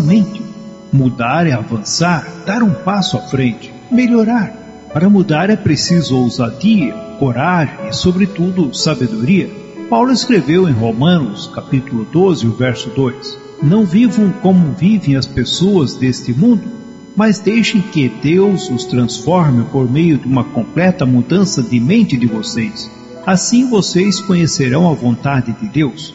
mente. Mudar é avançar, dar um passo à frente, melhorar. Para mudar é preciso ousadia, coragem e, sobretudo, sabedoria. Paulo escreveu em Romanos, capítulo 12, o verso 2: Não vivam como vivem as pessoas deste mundo, mas deixem que Deus os transforme por meio de uma completa mudança de mente de vocês. Assim vocês conhecerão a vontade de Deus,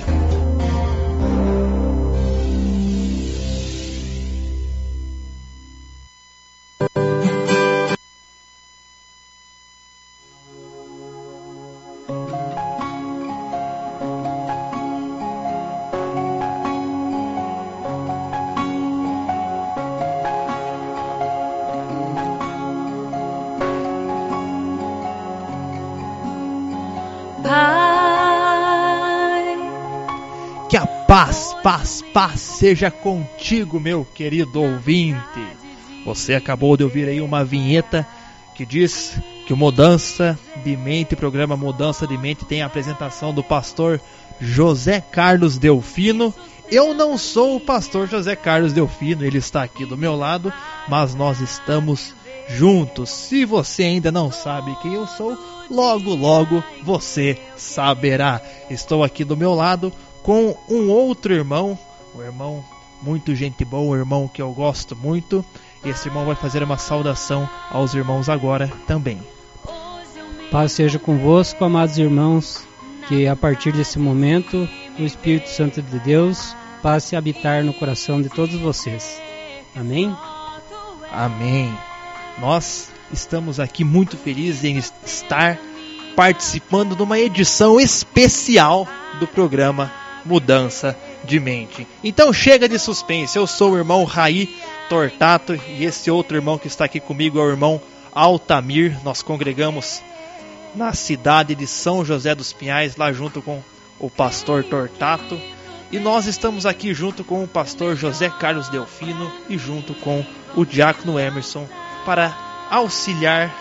Paz, paz seja contigo, meu querido ouvinte. Você acabou de ouvir aí uma vinheta que diz que o Mudança de Mente, programa Mudança de Mente, tem a apresentação do pastor José Carlos Delfino. Eu não sou o pastor José Carlos Delfino, ele está aqui do meu lado, mas nós estamos juntos. Se você ainda não sabe quem eu sou, logo logo você saberá. Estou aqui do meu lado com um outro irmão, um irmão muito gente boa, um irmão que eu gosto muito. Esse irmão vai fazer uma saudação aos irmãos agora também. Paz seja convosco, amados irmãos, que a partir desse momento o Espírito Santo de Deus passe a habitar no coração de todos vocês. Amém? Amém. Nós estamos aqui muito felizes em estar participando de uma edição especial do programa mudança de mente. Então chega de suspense. Eu sou o irmão Raí Tortato e esse outro irmão que está aqui comigo é o irmão Altamir. Nós congregamos na cidade de São José dos Pinhais, lá junto com o pastor Tortato. E nós estamos aqui junto com o pastor José Carlos Delfino e junto com o diácono Emerson para auxiliar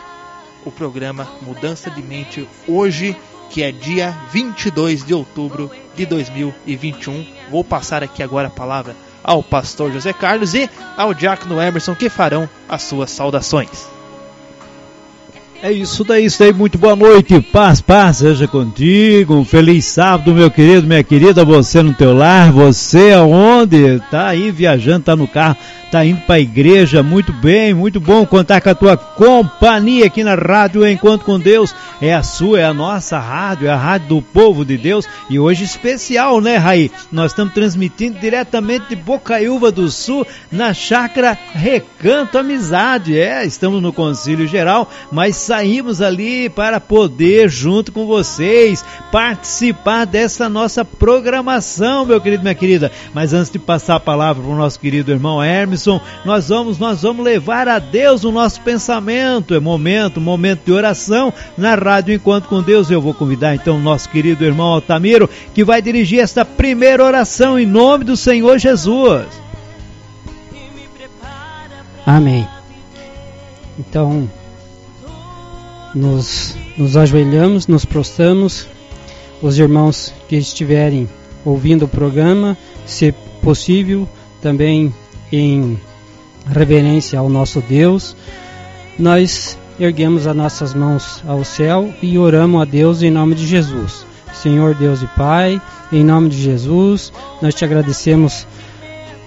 o programa Mudança de Mente hoje que é dia 22 de outubro de 2021. Vou passar aqui agora a palavra ao pastor José Carlos e ao diácono Emerson que farão as suas saudações. É isso daí, isso daí. Muito boa noite. Paz, paz seja contigo. Um feliz sábado, meu querido, minha querida. Você no teu lar, você aonde? Tá aí viajando, tá no carro tá indo para a igreja, muito bem, muito bom contar com a tua companhia aqui na Rádio Encontro com Deus. É a sua, é a nossa rádio, é a rádio do povo de Deus e hoje especial, né, Raí? Nós estamos transmitindo diretamente de Bocaiúva do Sul, na chácara Recanto Amizade. É, estamos no Concílio Geral, mas saímos ali para poder, junto com vocês, participar dessa nossa programação, meu querido, minha querida. Mas antes de passar a palavra para o nosso querido irmão Hermes, nós vamos, nós vamos levar a Deus o nosso pensamento. É momento, momento de oração na Rádio Enquanto com Deus. Eu vou convidar então o nosso querido irmão Altamiro, que vai dirigir esta primeira oração em nome do Senhor Jesus. Amém. Então, nos, nos ajoelhamos, nos prostramos. Os irmãos que estiverem ouvindo o programa, se possível, também em reverência ao nosso Deus, nós erguemos as nossas mãos ao céu e oramos a Deus em nome de Jesus. Senhor Deus e Pai, em nome de Jesus, nós te agradecemos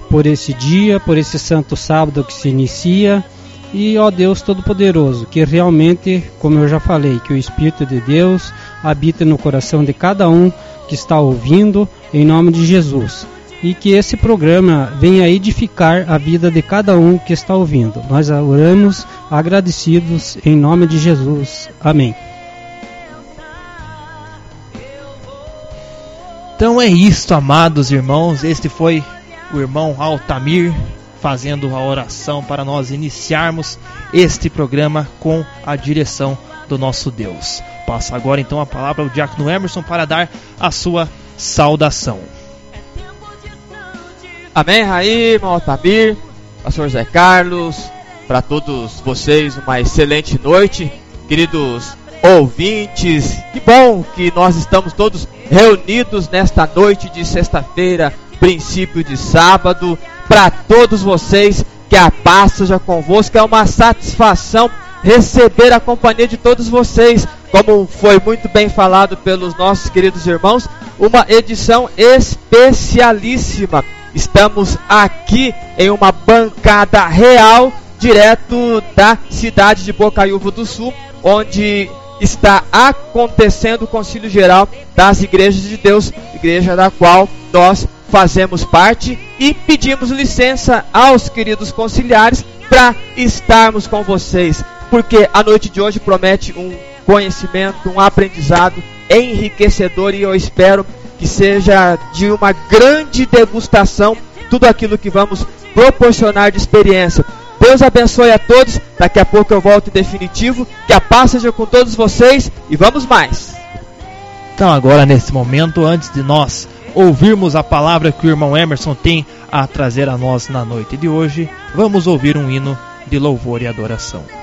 por esse dia, por esse santo sábado que se inicia. E ó Deus Todo-Poderoso, que realmente, como eu já falei, que o Espírito de Deus habita no coração de cada um que está ouvindo, em nome de Jesus e que esse programa venha edificar a vida de cada um que está ouvindo. Nós oramos agradecidos em nome de Jesus. Amém. Então é isto, amados irmãos. Este foi o irmão Altamir fazendo a oração para nós iniciarmos este programa com a direção do nosso Deus. Passa agora então a palavra ao diácono Emerson para dar a sua saudação. Amém, Raí, Otamir, pastor Zé Carlos, para todos vocês uma excelente noite, queridos ouvintes. Que bom que nós estamos todos reunidos nesta noite de sexta-feira, princípio de sábado. Para todos vocês, que a paz seja convosco. É uma satisfação receber a companhia de todos vocês. Como foi muito bem falado pelos nossos queridos irmãos, uma edição especialíssima. Estamos aqui em uma bancada real, direto da cidade de Bocaiúva do Sul, onde está acontecendo o Concílio Geral das Igrejas de Deus, igreja da qual nós fazemos parte e pedimos licença aos queridos conciliares para estarmos com vocês, porque a noite de hoje promete um conhecimento, um aprendizado enriquecedor e eu espero que seja de uma grande degustação tudo aquilo que vamos proporcionar de experiência Deus abençoe a todos. Daqui a pouco eu volto em definitivo. Que a paz seja com todos vocês e vamos mais. Então, agora nesse momento, antes de nós ouvirmos a palavra que o irmão Emerson tem a trazer a nós na noite de hoje, vamos ouvir um hino de louvor e adoração.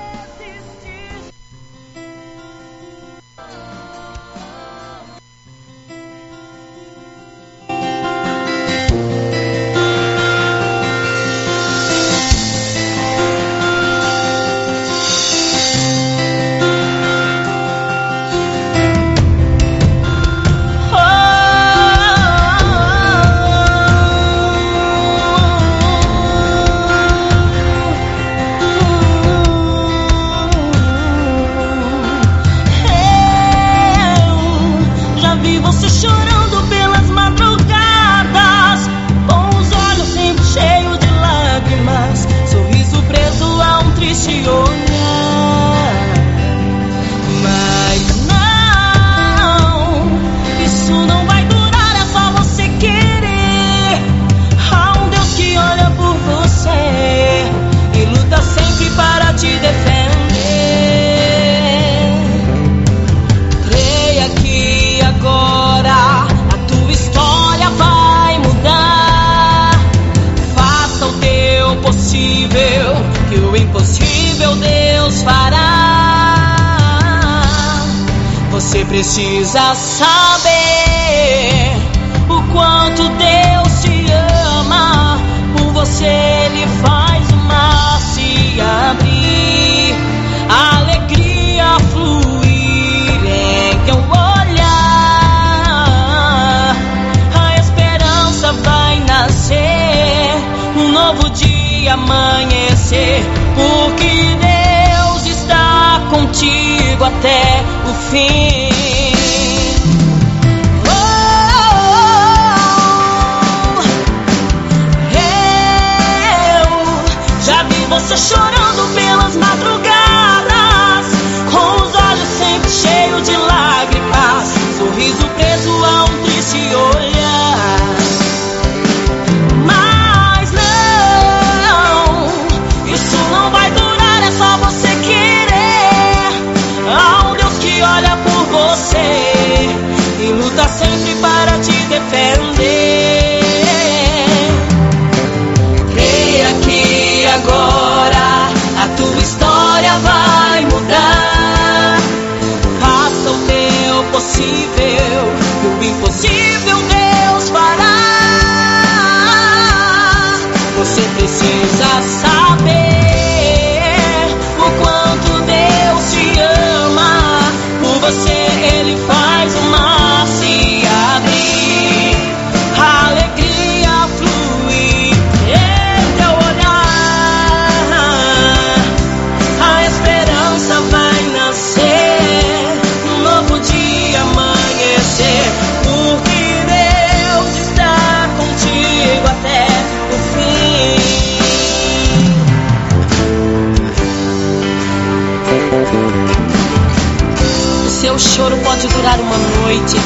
uma noite,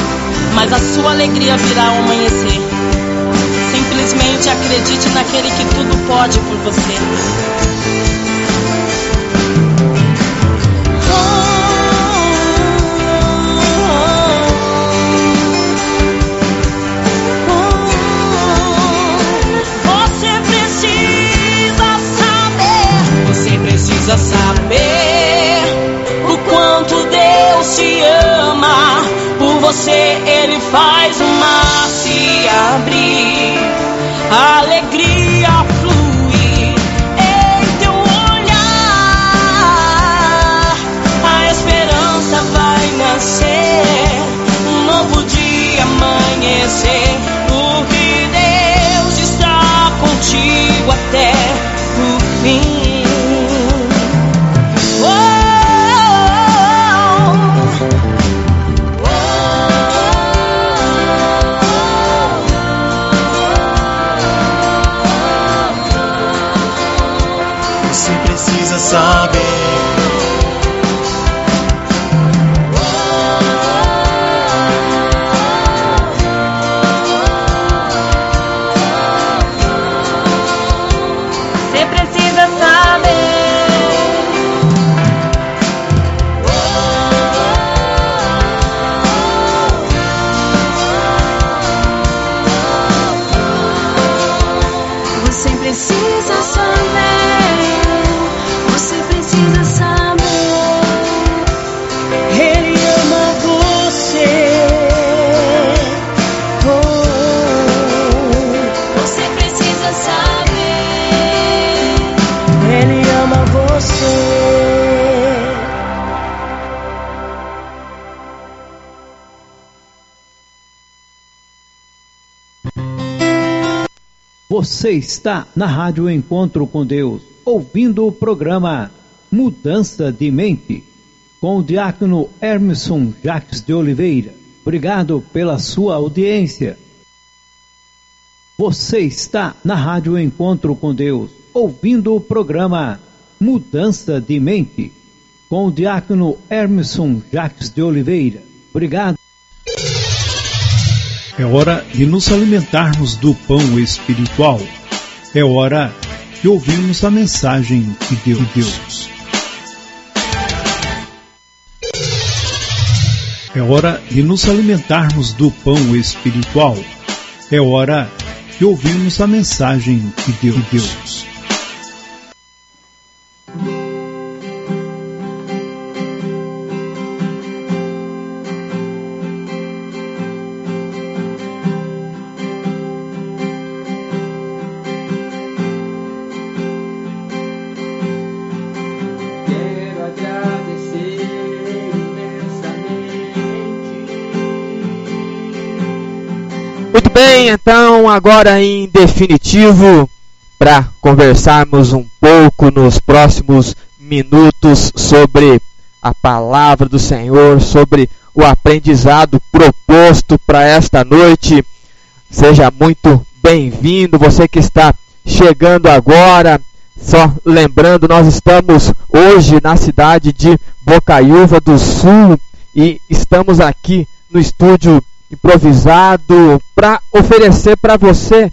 mas a sua alegria virá ao amanhecer. Simplesmente acredite naquele que tudo pode por você. precisa saber. Oh. você, Ele faz o mar se abrir. A alegria flui em teu olhar. A esperança vai nascer. Um novo dia amanhecer. Porque Deus está contigo até precisa Você está na Rádio Encontro com Deus, ouvindo o programa Mudança de Mente, com o diácono Hermeson Jacques de Oliveira. Obrigado pela sua audiência. Você está na Rádio Encontro com Deus, ouvindo o programa Mudança de Mente, com o diácono Hermeson Jacques de Oliveira. Obrigado. É hora de nos alimentarmos do pão espiritual. É hora de ouvirmos a mensagem de Deus. Deus. É hora de nos alimentarmos do pão espiritual. É hora de ouvirmos a mensagem de Deus. Então agora em definitivo, para conversarmos um pouco nos próximos minutos sobre a palavra do Senhor, sobre o aprendizado proposto para esta noite. Seja muito bem-vindo, você que está chegando agora. Só lembrando, nós estamos hoje na cidade de Bocaiúva do Sul e estamos aqui no estúdio improvisado para oferecer para você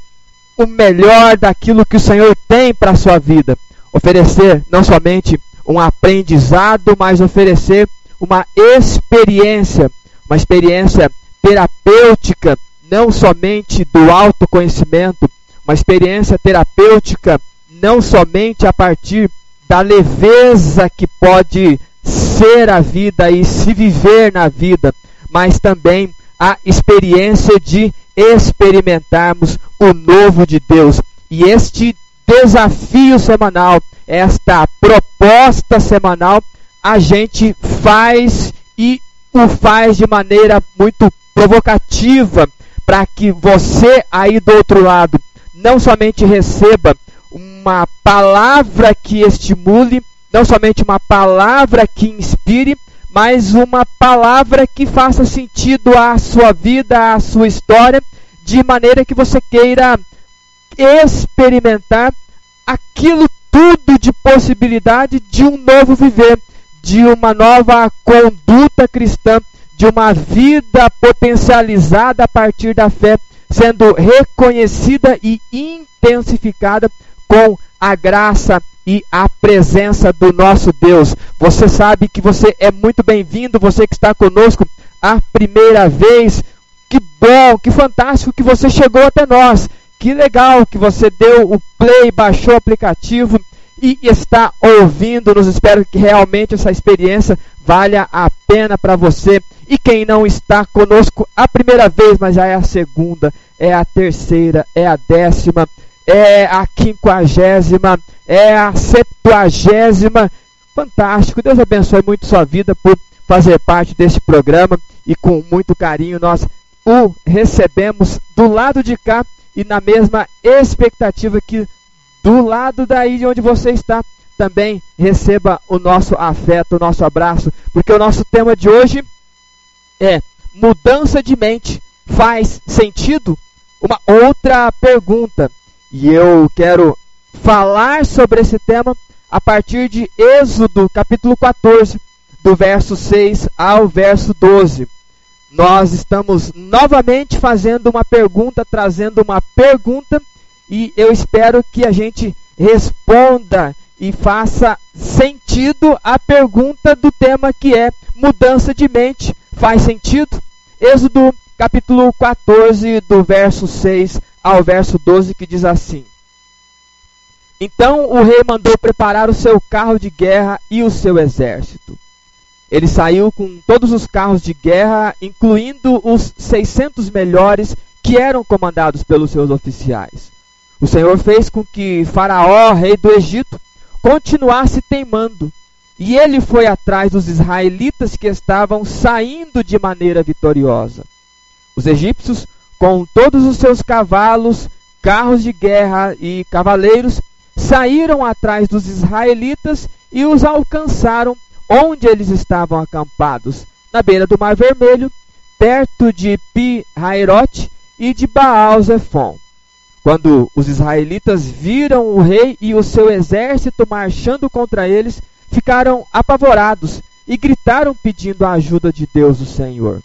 o melhor daquilo que o Senhor tem para a sua vida. Oferecer não somente um aprendizado, mas oferecer uma experiência, uma experiência terapêutica, não somente do autoconhecimento, uma experiência terapêutica não somente a partir da leveza que pode ser a vida e se viver na vida, mas também a experiência de experimentarmos o novo de Deus. E este desafio semanal, esta proposta semanal, a gente faz e o faz de maneira muito provocativa para que você aí do outro lado não somente receba uma palavra que estimule, não somente uma palavra que inspire, mas uma palavra que faça sentido à sua vida, à sua história, de maneira que você queira experimentar aquilo tudo de possibilidade de um novo viver, de uma nova conduta cristã, de uma vida potencializada a partir da fé, sendo reconhecida e intensificada com a graça e a presença do nosso Deus. Você sabe que você é muito bem-vindo, você que está conosco a primeira vez. Que bom, que fantástico que você chegou até nós. Que legal que você deu o play, baixou o aplicativo e está ouvindo-nos. Espero que realmente essa experiência valha a pena para você. E quem não está conosco a primeira vez, mas já é a segunda, é a terceira, é a décima, é a quinquagésima, é a septuagésima. Fantástico. Deus abençoe muito sua vida por fazer parte deste programa e com muito carinho nós o recebemos do lado de cá e na mesma expectativa que do lado daí de onde você está também receba o nosso afeto, o nosso abraço, porque o nosso tema de hoje é mudança de mente faz sentido? Uma outra pergunta. E eu quero falar sobre esse tema a partir de Êxodo, capítulo 14, do verso 6 ao verso 12. Nós estamos novamente fazendo uma pergunta, trazendo uma pergunta, e eu espero que a gente responda e faça sentido a pergunta do tema que é mudança de mente. Faz sentido? Êxodo capítulo 14, do verso 6 ao verso 12, que diz assim: Então o rei mandou preparar o seu carro de guerra e o seu exército. Ele saiu com todos os carros de guerra, incluindo os 600 melhores que eram comandados pelos seus oficiais. O Senhor fez com que Faraó, rei do Egito, continuasse teimando, e ele foi atrás dos israelitas que estavam saindo de maneira vitoriosa. Os egípcios, com todos os seus cavalos, carros de guerra e cavaleiros, saíram atrás dos israelitas e os alcançaram onde eles estavam acampados, na beira do Mar Vermelho, perto de Pi-Hairote e de Baal-Zephon. Quando os israelitas viram o rei e o seu exército marchando contra eles, ficaram apavorados e gritaram pedindo a ajuda de Deus, o Senhor.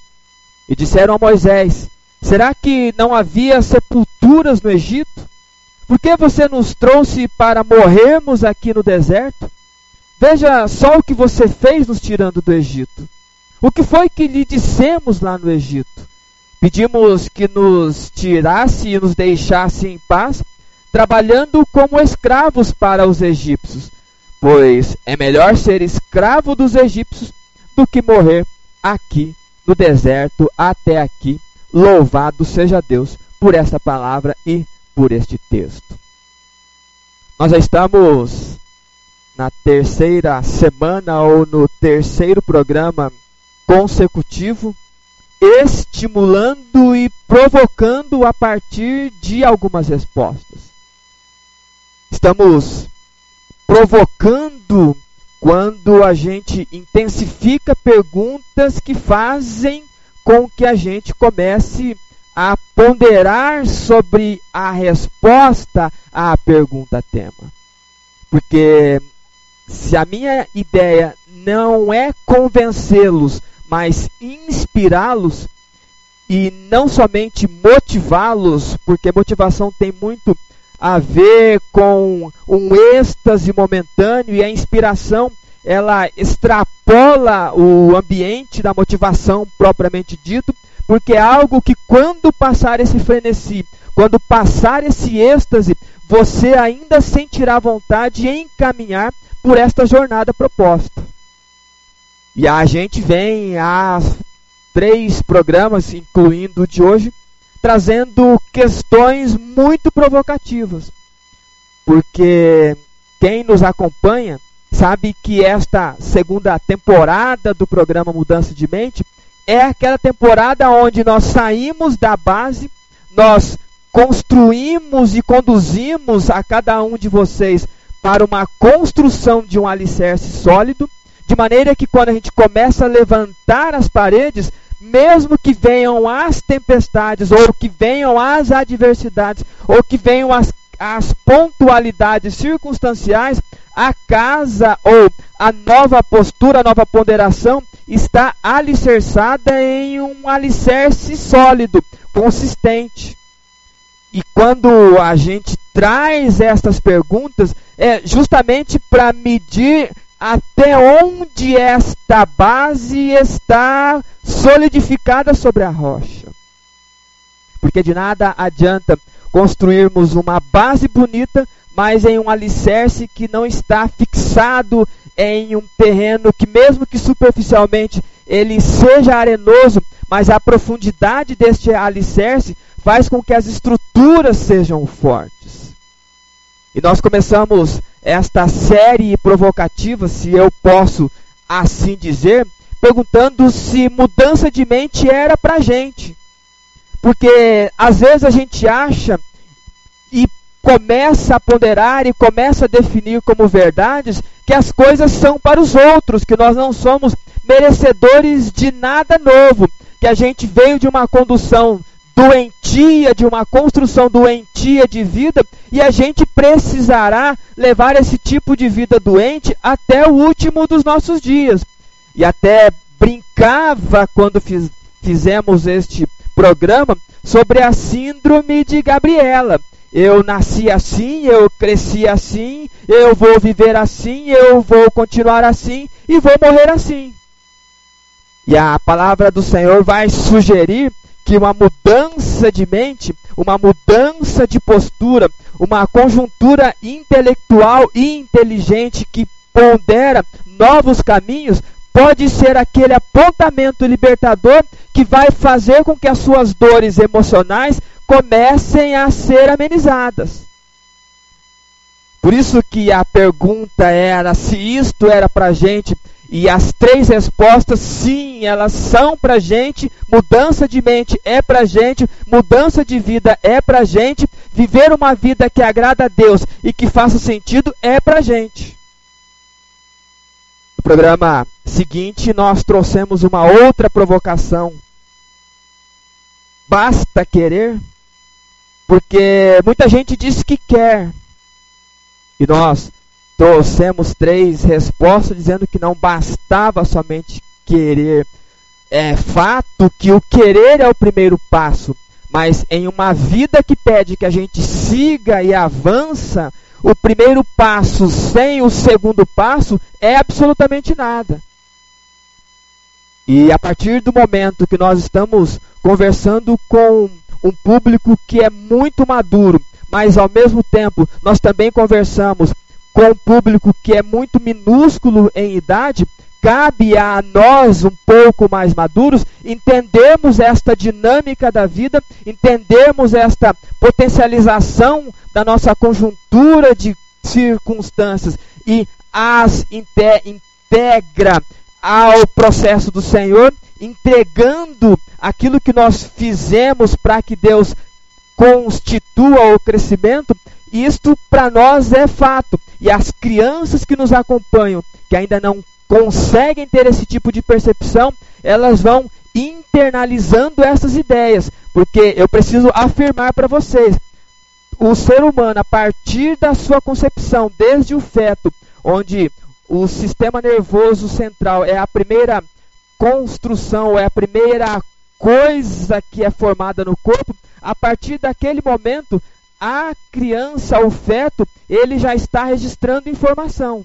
E disseram a Moisés: Será que não havia sepulturas no Egito? Por que você nos trouxe para morrermos aqui no deserto? Veja só o que você fez nos tirando do Egito. O que foi que lhe dissemos lá no Egito? Pedimos que nos tirasse e nos deixasse em paz, trabalhando como escravos para os egípcios, pois é melhor ser escravo dos egípcios do que morrer aqui no deserto até aqui. Louvado seja Deus por esta palavra e por este texto. Nós já estamos na terceira semana ou no terceiro programa consecutivo, estimulando e provocando a partir de algumas respostas. Estamos provocando quando a gente intensifica perguntas que fazem com que a gente comece a ponderar sobre a resposta à pergunta tema. Porque se a minha ideia não é convencê-los, mas inspirá-los e não somente motivá-los, porque motivação tem muito a ver com um êxtase momentâneo e a inspiração ela extrapola o ambiente da motivação propriamente dito, porque é algo que quando passar esse frenesi, quando passar esse êxtase, você ainda sentirá vontade em caminhar por esta jornada proposta. E a gente vem a três programas, incluindo o de hoje, trazendo questões muito provocativas. Porque quem nos acompanha sabe que esta segunda temporada do programa Mudança de Mente é aquela temporada onde nós saímos da base, nós construímos e conduzimos a cada um de vocês para uma construção de um alicerce sólido, de maneira que quando a gente começa a levantar as paredes, mesmo que venham as tempestades, ou que venham as adversidades, ou que venham as, as pontualidades circunstanciais, a casa ou a nova postura, a nova ponderação está alicerçada em um alicerce sólido, consistente. E quando a gente traz estas perguntas, é justamente para medir até onde esta base está solidificada sobre a rocha. Porque de nada adianta construirmos uma base bonita, mas em um alicerce que não está fixado em um terreno que, mesmo que superficialmente ele seja arenoso, mas a profundidade deste alicerce faz com que as estruturas sejam fortes. E nós começamos esta série provocativa, se eu posso assim dizer, perguntando se mudança de mente era pra gente. Porque às vezes a gente acha e começa a ponderar e começa a definir como verdades que as coisas são para os outros, que nós não somos merecedores de nada novo, que a gente veio de uma condução doentia, de uma construção doentia de vida, e a gente precisará levar esse tipo de vida doente até o último dos nossos dias. E até brincava quando fiz, fizemos este programa sobre a síndrome de Gabriela. Eu nasci assim, eu cresci assim, eu vou viver assim, eu vou continuar assim e vou morrer assim. E a palavra do Senhor vai sugerir que uma mudança de mente, uma mudança de postura, uma conjuntura intelectual e inteligente que pondera novos caminhos, pode ser aquele apontamento libertador que vai fazer com que as suas dores emocionais comecem a ser amenizadas. Por isso que a pergunta era se isto era para gente e as três respostas, sim, elas são pra gente. Mudança de mente é pra gente, mudança de vida é pra gente, viver uma vida que agrada a Deus e que faça sentido é pra gente. No programa seguinte, nós trouxemos uma outra provocação. Basta querer? Porque muita gente diz que quer. E nós trouxemos três respostas dizendo que não bastava somente querer. É fato que o querer é o primeiro passo, mas em uma vida que pede que a gente siga e avança, o primeiro passo sem o segundo passo é absolutamente nada. E a partir do momento que nós estamos conversando com um público que é muito maduro, mas ao mesmo tempo nós também conversamos com um público que é muito minúsculo em idade, cabe a nós, um pouco mais maduros, entendermos esta dinâmica da vida, entendermos esta potencialização da nossa conjuntura de circunstâncias e as integra ao processo do Senhor, entregando aquilo que nós fizemos para que Deus constitua o crescimento, isto para nós é fato. E as crianças que nos acompanham, que ainda não conseguem ter esse tipo de percepção, elas vão internalizando essas ideias. Porque eu preciso afirmar para vocês: o ser humano, a partir da sua concepção, desde o feto, onde o sistema nervoso central é a primeira construção, é a primeira coisa que é formada no corpo, a partir daquele momento a criança, o feto, ele já está registrando informação.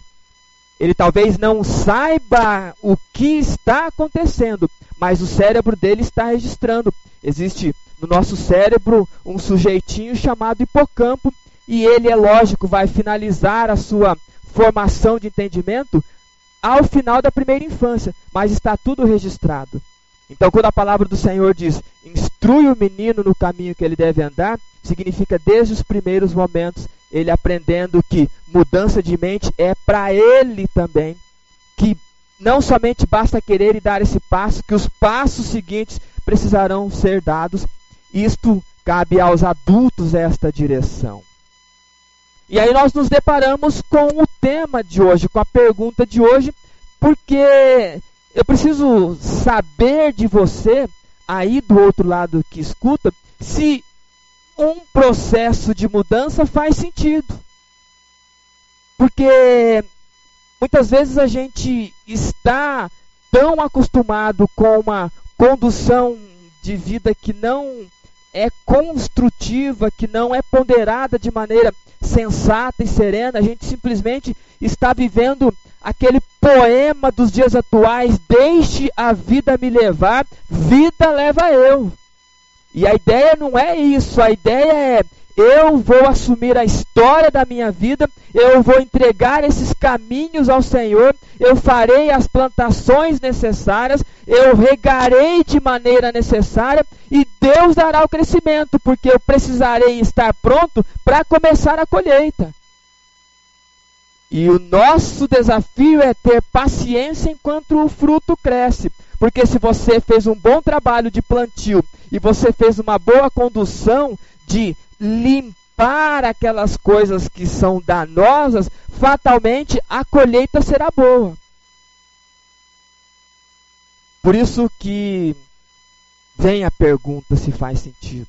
Ele talvez não saiba o que está acontecendo, mas o cérebro dele está registrando. Existe no nosso cérebro um sujeitinho chamado hipocampo e ele é lógico vai finalizar a sua formação de entendimento ao final da primeira infância, mas está tudo registrado. Então, quando a palavra do Senhor diz: "Instrui o menino no caminho que ele deve andar", significa desde os primeiros momentos ele aprendendo que mudança de mente é para ele também, que não somente basta querer e dar esse passo, que os passos seguintes precisarão ser dados. Isto cabe aos adultos esta direção. E aí nós nos deparamos com o tema de hoje, com a pergunta de hoje, porque eu preciso saber de você aí do outro lado que escuta se um processo de mudança faz sentido. Porque muitas vezes a gente está tão acostumado com uma condução de vida que não é construtiva, que não é ponderada de maneira sensata e serena, a gente simplesmente está vivendo aquele poema dos dias atuais: deixe a vida me levar, vida leva eu. E a ideia não é isso, a ideia é eu vou assumir a história da minha vida, eu vou entregar esses caminhos ao Senhor, eu farei as plantações necessárias, eu regarei de maneira necessária e Deus dará o crescimento, porque eu precisarei estar pronto para começar a colheita. E o nosso desafio é ter paciência enquanto o fruto cresce. Porque se você fez um bom trabalho de plantio e você fez uma boa condução de limpar aquelas coisas que são danosas, fatalmente a colheita será boa. Por isso que vem a pergunta se faz sentido.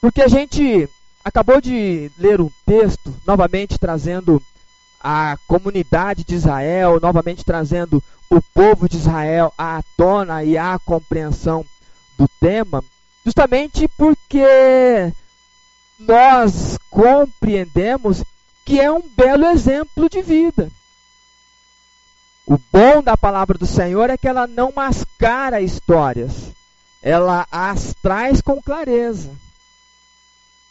Porque a gente acabou de ler um texto, novamente trazendo a comunidade de Israel, novamente trazendo o povo de Israel à tona e à compreensão do tema, justamente porque nós compreendemos que é um belo exemplo de vida. O bom da palavra do Senhor é que ela não mascara histórias, ela as traz com clareza.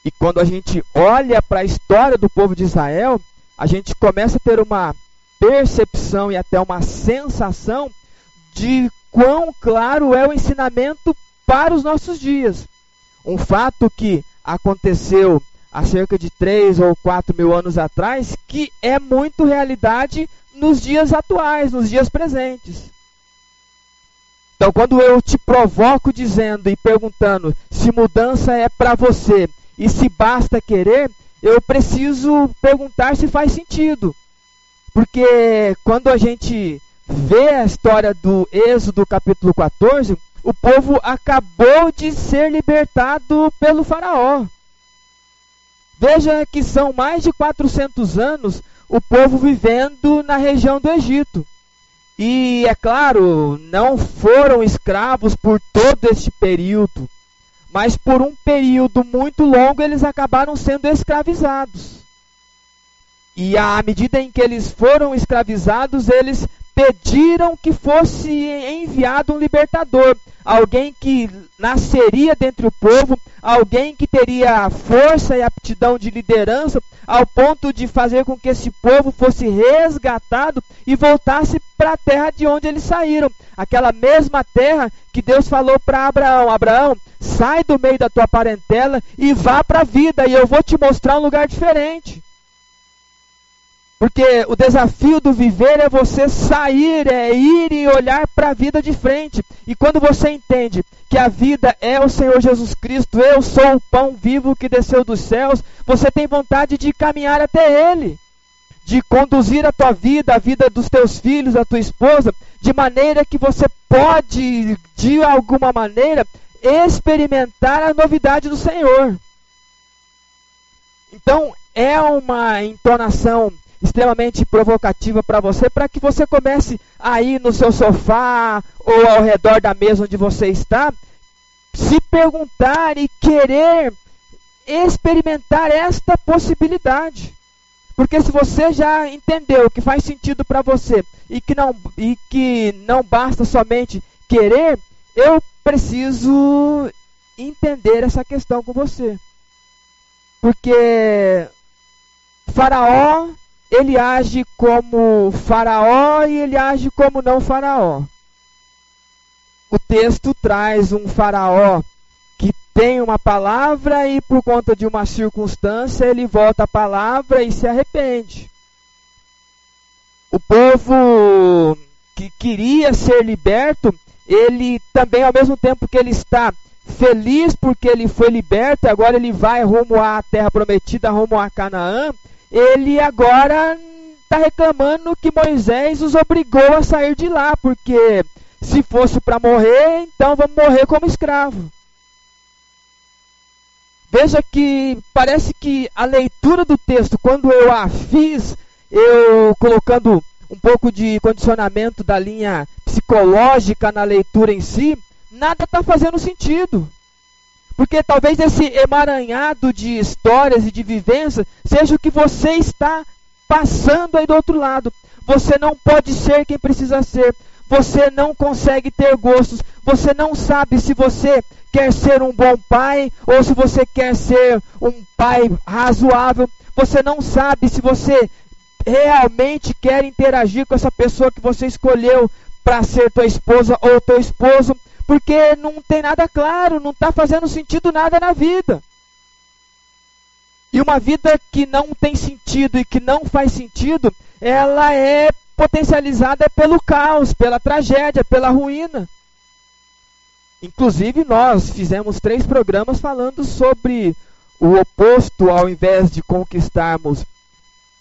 E quando a gente olha para a história do povo de Israel, a gente começa a ter uma percepção e até uma sensação de quão claro é o ensinamento para os nossos dias. Um fato que aconteceu há cerca de 3 ou 4 mil anos atrás, que é muito realidade nos dias atuais, nos dias presentes. Então, quando eu te provoco dizendo e perguntando se mudança é para você e se basta querer, eu preciso perguntar se faz sentido. Porque quando a gente vê a história do Êxodo capítulo 14, o povo acabou de ser libertado pelo Faraó. Veja que são mais de 400 anos o povo vivendo na região do Egito. E é claro, não foram escravos por todo este período, mas por um período muito longo eles acabaram sendo escravizados. E à medida em que eles foram escravizados, eles pediram que fosse enviado um libertador, alguém que nasceria dentre o povo, alguém que teria força e aptidão de liderança, ao ponto de fazer com que esse povo fosse resgatado e voltasse para a terra de onde eles saíram, aquela mesma terra que Deus falou para Abraão: Abraão, sai do meio da tua parentela e vá para a vida, e eu vou te mostrar um lugar diferente. Porque o desafio do viver é você sair, é ir e olhar para a vida de frente. E quando você entende que a vida é o Senhor Jesus Cristo, eu sou o pão vivo que desceu dos céus, você tem vontade de caminhar até Ele. De conduzir a tua vida, a vida dos teus filhos, a tua esposa, de maneira que você pode, de alguma maneira, experimentar a novidade do Senhor. Então, é uma entonação extremamente provocativa para você, para que você comece a ir no seu sofá ou ao redor da mesa onde você está, se perguntar e querer experimentar esta possibilidade. Porque se você já entendeu que faz sentido para você e que, não, e que não basta somente querer, eu preciso entender essa questão com você. Porque Faraó ele age como faraó e ele age como não faraó. O texto traz um faraó que tem uma palavra e por conta de uma circunstância ele volta a palavra e se arrepende. O povo que queria ser liberto, ele também ao mesmo tempo que ele está feliz porque ele foi liberto, agora ele vai rumo à terra prometida, rumo a Canaã, ele agora está reclamando que Moisés os obrigou a sair de lá, porque se fosse para morrer, então vamos morrer como escravo. Veja que parece que a leitura do texto, quando eu a fiz, eu colocando um pouco de condicionamento da linha psicológica na leitura em si, nada está fazendo sentido. Porque talvez esse emaranhado de histórias e de vivências seja o que você está passando aí do outro lado. Você não pode ser quem precisa ser. você não consegue ter gostos, você não sabe se você quer ser um bom pai ou se você quer ser um pai razoável, você não sabe se você realmente quer interagir com essa pessoa que você escolheu para ser tua esposa ou teu esposo, porque não tem nada claro, não está fazendo sentido nada na vida. E uma vida que não tem sentido e que não faz sentido, ela é potencializada pelo caos, pela tragédia, pela ruína. Inclusive, nós fizemos três programas falando sobre o oposto, ao invés de conquistarmos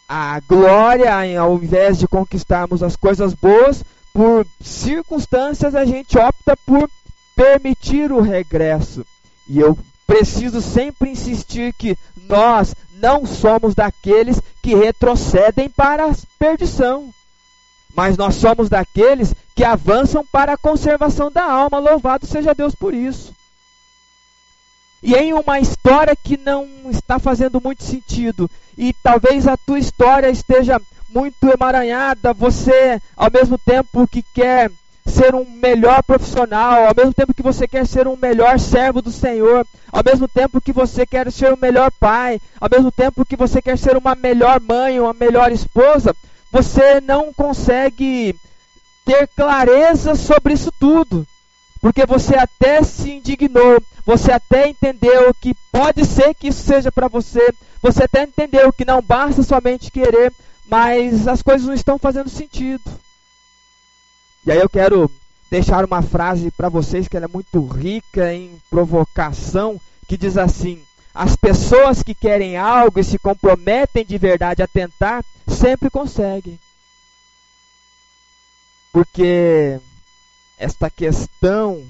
a glória, ao invés de conquistarmos as coisas boas, por circunstâncias a gente opta por permitir o regresso. E eu preciso sempre insistir que nós não somos daqueles que retrocedem para a perdição, mas nós somos daqueles que avançam para a conservação da alma. Louvado seja Deus por isso. E em uma história que não está fazendo muito sentido, e talvez a tua história esteja muito emaranhada, você, ao mesmo tempo que quer ser um melhor profissional, ao mesmo tempo que você quer ser um melhor servo do Senhor, ao mesmo tempo que você quer ser um melhor pai, ao mesmo tempo que você quer ser uma melhor mãe, uma melhor esposa, você não consegue ter clareza sobre isso tudo. Porque você até se indignou, você até entendeu que pode ser que isso seja para você, você até entendeu que não basta somente querer, mas as coisas não estão fazendo sentido. E aí eu quero deixar uma frase para vocês que é muito rica em provocação, que diz assim: as pessoas que querem algo e se comprometem de verdade a tentar, sempre conseguem. Porque esta questão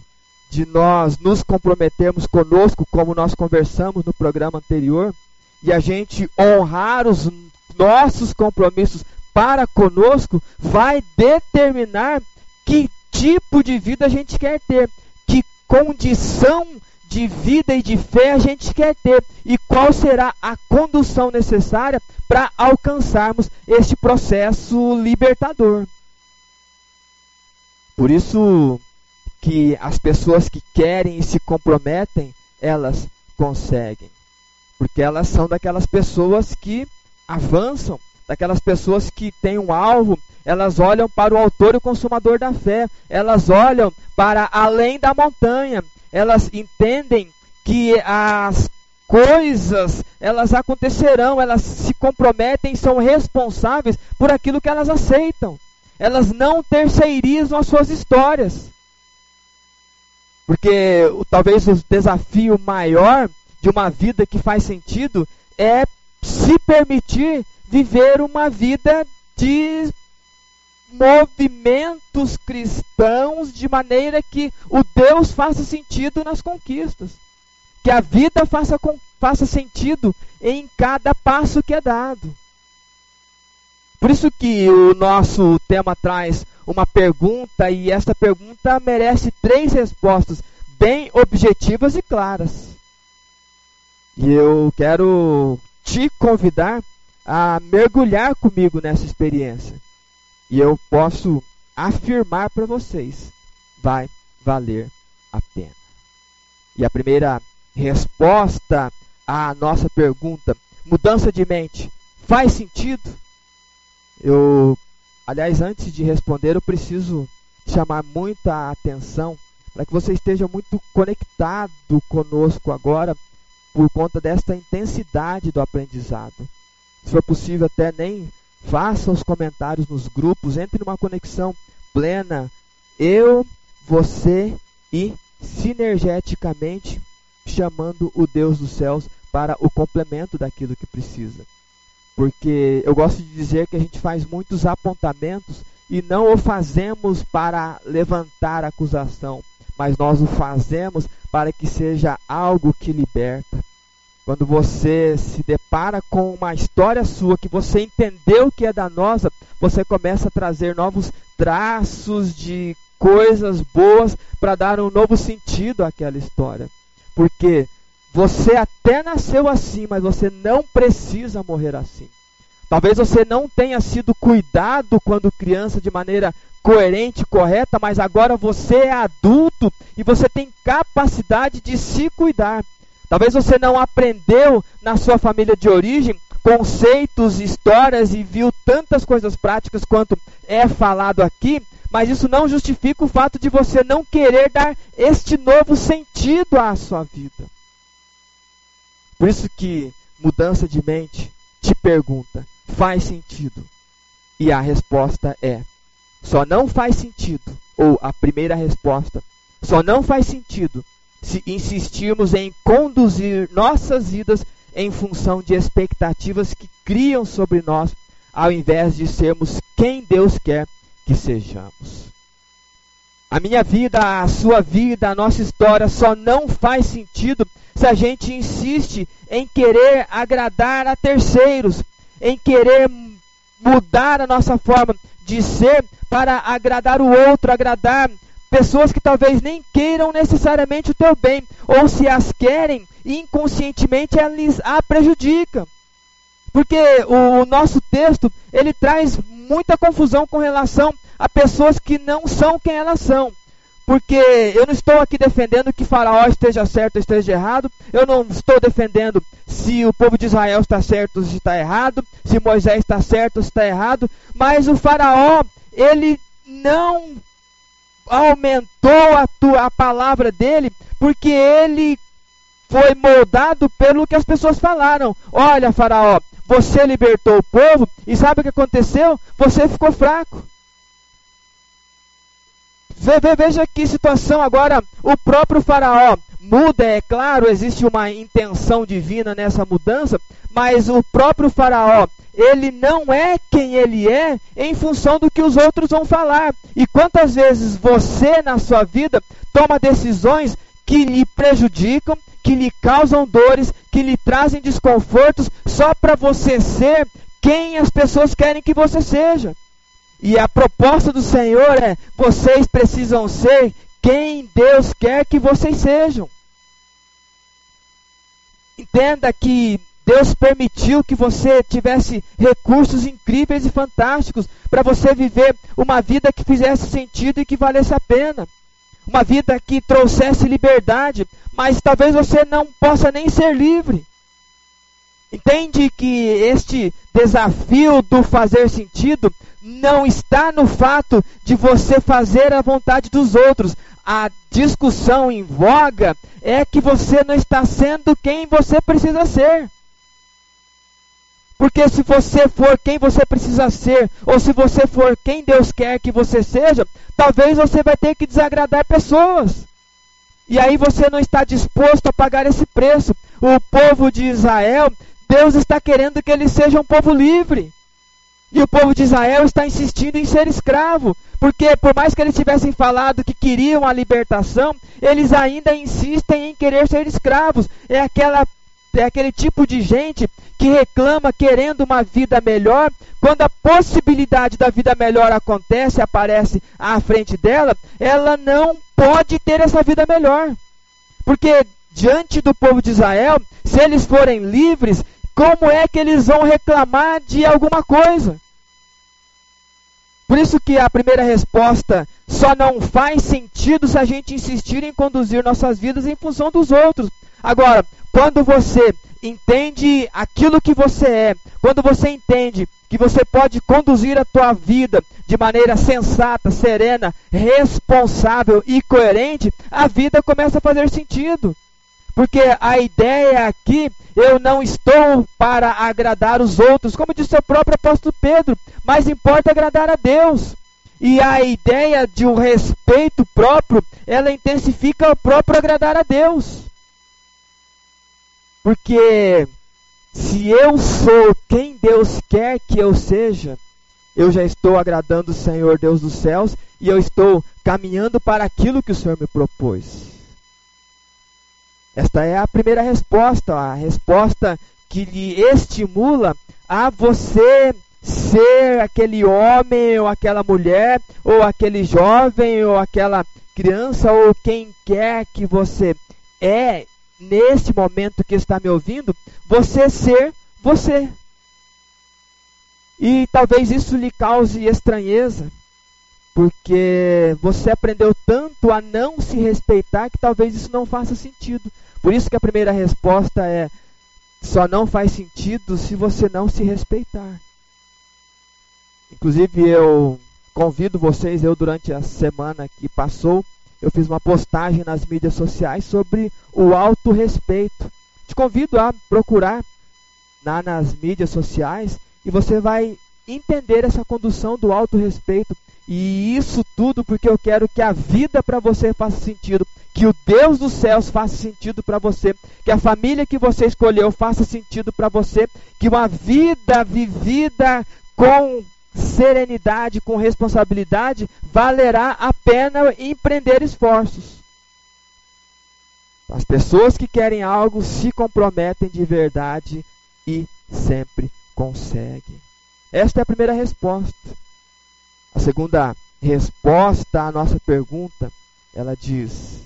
de nós nos comprometermos conosco, como nós conversamos no programa anterior, e a gente honrar os nossos compromissos para conosco, vai determinar que tipo de vida a gente quer ter, que condição de vida e de fé a gente quer ter e qual será a condução necessária para alcançarmos este processo libertador. Por isso que as pessoas que querem e se comprometem, elas conseguem. Porque elas são daquelas pessoas que avançam, daquelas pessoas que têm um alvo, elas olham para o autor e o consumador da fé, elas olham para além da montanha, elas entendem que as coisas elas acontecerão, elas se comprometem, são responsáveis por aquilo que elas aceitam. Elas não terceirizam as suas histórias. Porque talvez o desafio maior de uma vida que faz sentido é se permitir viver uma vida de movimentos cristãos de maneira que o Deus faça sentido nas conquistas. Que a vida faça, faça sentido em cada passo que é dado. Por isso que o nosso tema traz uma pergunta e esta pergunta merece três respostas bem objetivas e claras. E eu quero te convidar a mergulhar comigo nessa experiência. E eu posso afirmar para vocês, vai valer a pena. E a primeira resposta à nossa pergunta, mudança de mente, faz sentido? Eu, aliás, antes de responder, eu preciso chamar muita atenção para que você esteja muito conectado conosco agora por conta desta intensidade do aprendizado. Se for possível, até nem faça os comentários nos grupos, entre numa conexão plena. Eu, você e sinergeticamente chamando o Deus dos céus para o complemento daquilo que precisa. Porque eu gosto de dizer que a gente faz muitos apontamentos e não o fazemos para levantar acusação, mas nós o fazemos para que seja algo que liberta. Quando você se depara com uma história sua que você entendeu que é danosa, você começa a trazer novos traços de coisas boas para dar um novo sentido àquela história. Porque você até nasceu assim, mas você não precisa morrer assim. Talvez você não tenha sido cuidado quando criança de maneira coerente, correta, mas agora você é adulto e você tem capacidade de se cuidar. Talvez você não aprendeu na sua família de origem conceitos, histórias e viu tantas coisas práticas quanto é falado aqui, mas isso não justifica o fato de você não querer dar este novo sentido à sua vida. Por isso que mudança de mente te pergunta: faz sentido? E a resposta é: só não faz sentido. Ou a primeira resposta: só não faz sentido se insistirmos em conduzir nossas vidas em função de expectativas que criam sobre nós, ao invés de sermos quem Deus quer que sejamos. A minha vida, a sua vida, a nossa história só não faz sentido se a gente insiste em querer agradar a terceiros, em querer mudar a nossa forma de ser para agradar o outro, agradar pessoas que talvez nem queiram necessariamente o teu bem, ou se as querem, inconscientemente elas a prejudicam. Porque o, nosso texto, ele traz muita confusão com relação a pessoas que não são quem elas são. Porque eu não estou aqui defendendo que Faraó esteja certo ou esteja errado. Eu não estou defendendo se o povo de Israel está certo ou se está errado. Se Moisés está certo ou se está errado. Mas o Faraó, ele não aumentou a, tua, a palavra dele porque ele foi moldado pelo que as pessoas falaram. Olha, Faraó, você libertou o povo e sabe o que aconteceu? Você ficou fraco. Veja que situação agora, o próprio Faraó muda, é claro, existe uma intenção divina nessa mudança, mas o próprio Faraó, ele não é quem ele é em função do que os outros vão falar. E quantas vezes você na sua vida toma decisões que lhe prejudicam, que lhe causam dores, que lhe trazem desconfortos, só para você ser quem as pessoas querem que você seja. E a proposta do Senhor é: vocês precisam ser quem Deus quer que vocês sejam. Entenda que Deus permitiu que você tivesse recursos incríveis e fantásticos para você viver uma vida que fizesse sentido e que valesse a pena. Uma vida que trouxesse liberdade, mas talvez você não possa nem ser livre. Entende que este desafio do fazer sentido não está no fato de você fazer a vontade dos outros. A discussão em voga é que você não está sendo quem você precisa ser. Porque se você for quem você precisa ser, ou se você for quem Deus quer que você seja, talvez você vai ter que desagradar pessoas. E aí você não está disposto a pagar esse preço. O povo de Israel, Deus está querendo que ele seja um povo livre. E o povo de Israel está insistindo em ser escravo, porque por mais que eles tivessem falado que queriam a libertação, eles ainda insistem em querer ser escravos. É aquela é aquele tipo de gente que reclama querendo uma vida melhor, quando a possibilidade da vida melhor acontece, aparece à frente dela, ela não pode ter essa vida melhor. Porque diante do povo de Israel, se eles forem livres, como é que eles vão reclamar de alguma coisa? Por isso que a primeira resposta só não faz sentido se a gente insistir em conduzir nossas vidas em função dos outros. Agora, quando você entende aquilo que você é, quando você entende que você pode conduzir a tua vida de maneira sensata, serena, responsável e coerente, a vida começa a fazer sentido. Porque a ideia aqui, eu não estou para agradar os outros, como disse o próprio apóstolo Pedro, mas importa agradar a Deus. E a ideia de um respeito próprio, ela intensifica o próprio agradar a Deus. Porque se eu sou quem Deus quer que eu seja, eu já estou agradando o Senhor Deus dos céus e eu estou caminhando para aquilo que o Senhor me propôs. Esta é a primeira resposta, a resposta que lhe estimula a você ser aquele homem ou aquela mulher ou aquele jovem ou aquela criança ou quem quer que você é neste momento que está me ouvindo, você ser você. E talvez isso lhe cause estranheza, porque você aprendeu tanto a não se respeitar que talvez isso não faça sentido. Por isso que a primeira resposta é: só não faz sentido se você não se respeitar. Inclusive eu convido vocês, eu durante a semana que passou, eu fiz uma postagem nas mídias sociais sobre o autorrespeito. Te convido a procurar lá nas mídias sociais e você vai entender essa condução do autorrespeito. E isso tudo porque eu quero que a vida para você faça sentido, que o Deus dos céus faça sentido para você, que a família que você escolheu faça sentido para você, que uma vida vivida com serenidade, com responsabilidade, valerá a pena empreender esforços. As pessoas que querem algo se comprometem de verdade e sempre conseguem. Esta é a primeira resposta. A segunda resposta à nossa pergunta, ela diz: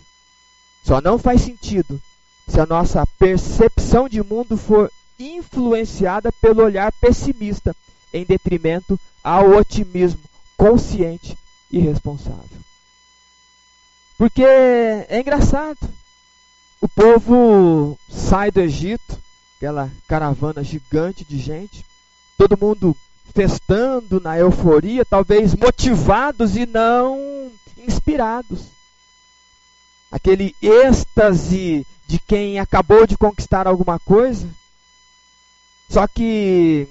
só não faz sentido se a nossa percepção de mundo for influenciada pelo olhar pessimista em detrimento ao otimismo consciente e responsável. Porque é engraçado. O povo sai do Egito, aquela caravana gigante de gente, todo mundo festando na euforia, talvez motivados e não inspirados. Aquele êxtase de quem acabou de conquistar alguma coisa. Só que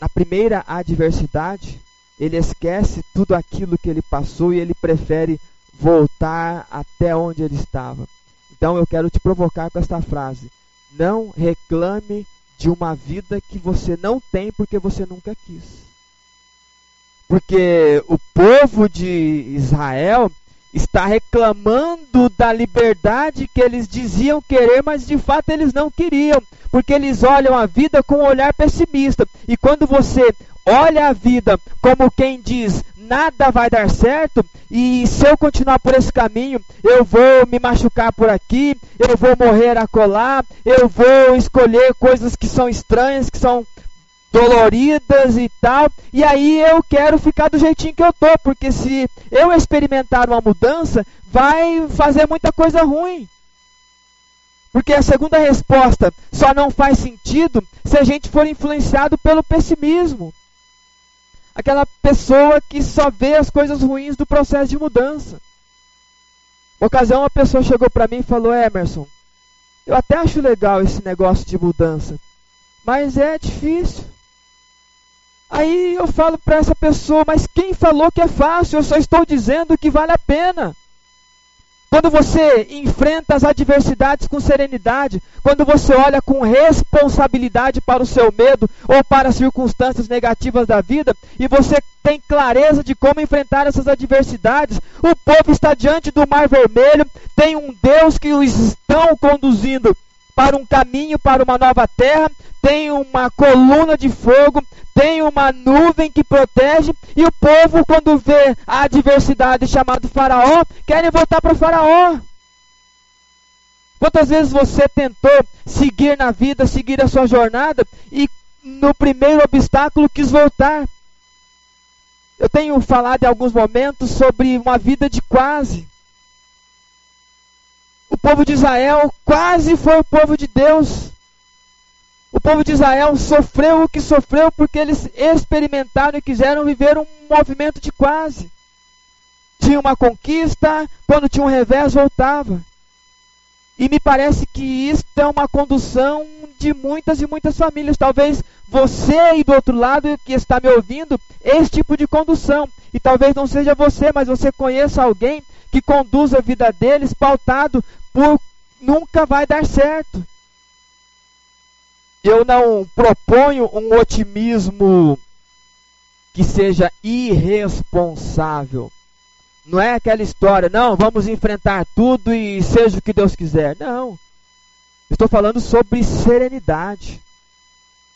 na primeira adversidade, ele esquece tudo aquilo que ele passou e ele prefere voltar até onde ele estava. Então eu quero te provocar com esta frase: não reclame de uma vida que você não tem porque você nunca quis. Porque o povo de Israel está reclamando da liberdade que eles diziam querer, mas de fato eles não queriam, porque eles olham a vida com um olhar pessimista. E quando você olha a vida como quem diz nada vai dar certo, e se eu continuar por esse caminho, eu vou me machucar por aqui, eu vou morrer a colar, eu vou escolher coisas que são estranhas, que são doloridas e tal. E aí eu quero ficar do jeitinho que eu tô, porque se eu experimentar uma mudança, vai fazer muita coisa ruim. Porque a segunda resposta só não faz sentido se a gente for influenciado pelo pessimismo. Aquela pessoa que só vê as coisas ruins do processo de mudança. Uma ocasião, uma pessoa chegou para mim e falou: Emerson, eu até acho legal esse negócio de mudança, mas é difícil. Aí eu falo para essa pessoa, mas quem falou que é fácil? Eu só estou dizendo que vale a pena. Quando você enfrenta as adversidades com serenidade, quando você olha com responsabilidade para o seu medo ou para as circunstâncias negativas da vida, e você tem clareza de como enfrentar essas adversidades, o povo está diante do Mar Vermelho, tem um Deus que os estão conduzindo para um caminho, para uma nova terra, tem uma coluna de fogo, tem uma nuvem que protege, e o povo, quando vê a adversidade chamado Faraó, querem voltar para Faraó. Quantas vezes você tentou seguir na vida, seguir a sua jornada, e no primeiro obstáculo quis voltar? Eu tenho falado em alguns momentos sobre uma vida de quase. O povo de Israel quase foi o povo de Deus. Povo de Israel sofreu o que sofreu porque eles experimentaram e quiseram viver um movimento de quase. Tinha uma conquista, quando tinha um revés, voltava. E me parece que isso é uma condução de muitas e muitas famílias. Talvez você aí do outro lado que está me ouvindo, esse tipo de condução. E talvez não seja você, mas você conheça alguém que conduz a vida deles pautado por nunca vai dar certo eu não proponho um otimismo que seja irresponsável. Não é aquela história, não, vamos enfrentar tudo e seja o que Deus quiser. Não. Estou falando sobre serenidade.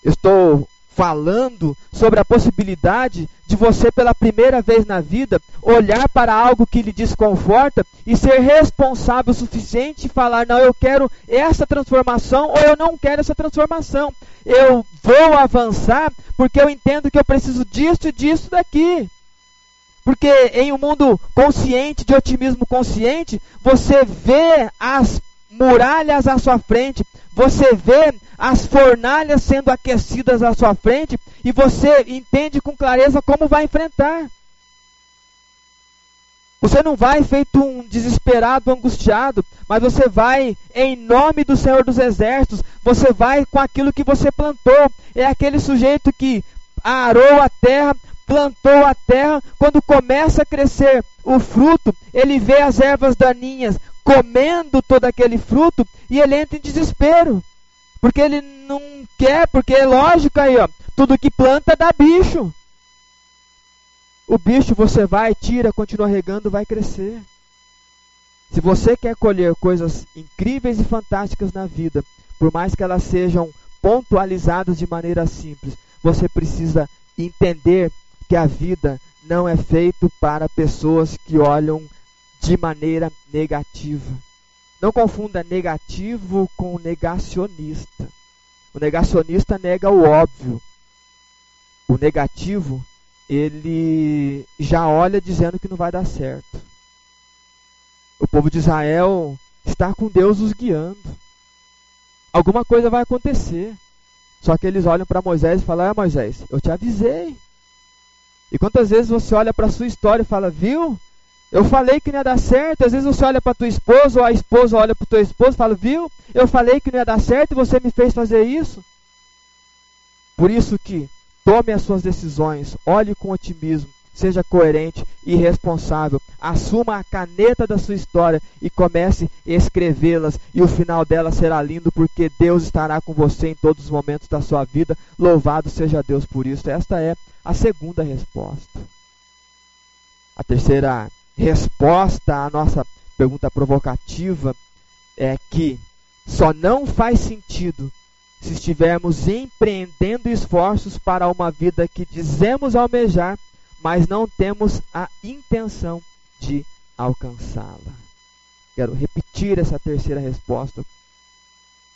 Estou falando sobre a possibilidade de você, pela primeira vez na vida, olhar para algo que lhe desconforta e ser responsável o suficiente e falar: não, eu quero essa transformação ou eu não quero essa transformação. Eu vou avançar porque eu entendo que eu preciso disso e disso daqui. Porque em um mundo consciente, de otimismo consciente, você vê as muralhas à sua frente, você vê as fornalhas sendo aquecidas à sua frente e você entende com clareza como vai enfrentar. Você não vai feito um desesperado, angustiado, mas você vai em nome do Senhor dos Exércitos, você vai com aquilo que você plantou. É aquele sujeito que arou a terra, plantou a terra, quando começa a crescer o fruto, ele vê as ervas daninhas comendo todo aquele fruto e ele entra em desespero. Porque ele não quer, porque é lógico aí, ó, tudo que planta dá bicho. O bicho você vai, tira, continua regando, vai crescer. Se você quer colher coisas incríveis e fantásticas na vida, por mais que elas sejam pontualizadas de maneira simples, você precisa entender que a vida não é feita para pessoas que olham de maneira negativa. Não confunda negativo com negacionista. O negacionista nega o óbvio. O negativo, ele já olha dizendo que não vai dar certo. O povo de Israel está com Deus os guiando. Alguma coisa vai acontecer. Só que eles olham para Moisés e falam: Ah, Moisés, eu te avisei. E quantas vezes você olha para a sua história e fala: Viu? Eu falei que não ia dar certo. Às vezes você olha para tua esposa, ou a esposa olha para tua esposa e fala: Viu? Eu falei que não ia dar certo e você me fez fazer isso. Por isso que tome as suas decisões, olhe com otimismo, seja coerente e responsável. Assuma a caneta da sua história e comece a escrevê-las. E o final dela será lindo, porque Deus estará com você em todos os momentos da sua vida. Louvado seja Deus por isso. Esta é a segunda resposta. A terceira resposta à nossa pergunta provocativa é que só não faz sentido se estivermos empreendendo esforços para uma vida que dizemos almejar, mas não temos a intenção de alcançá-la. Quero repetir essa terceira resposta.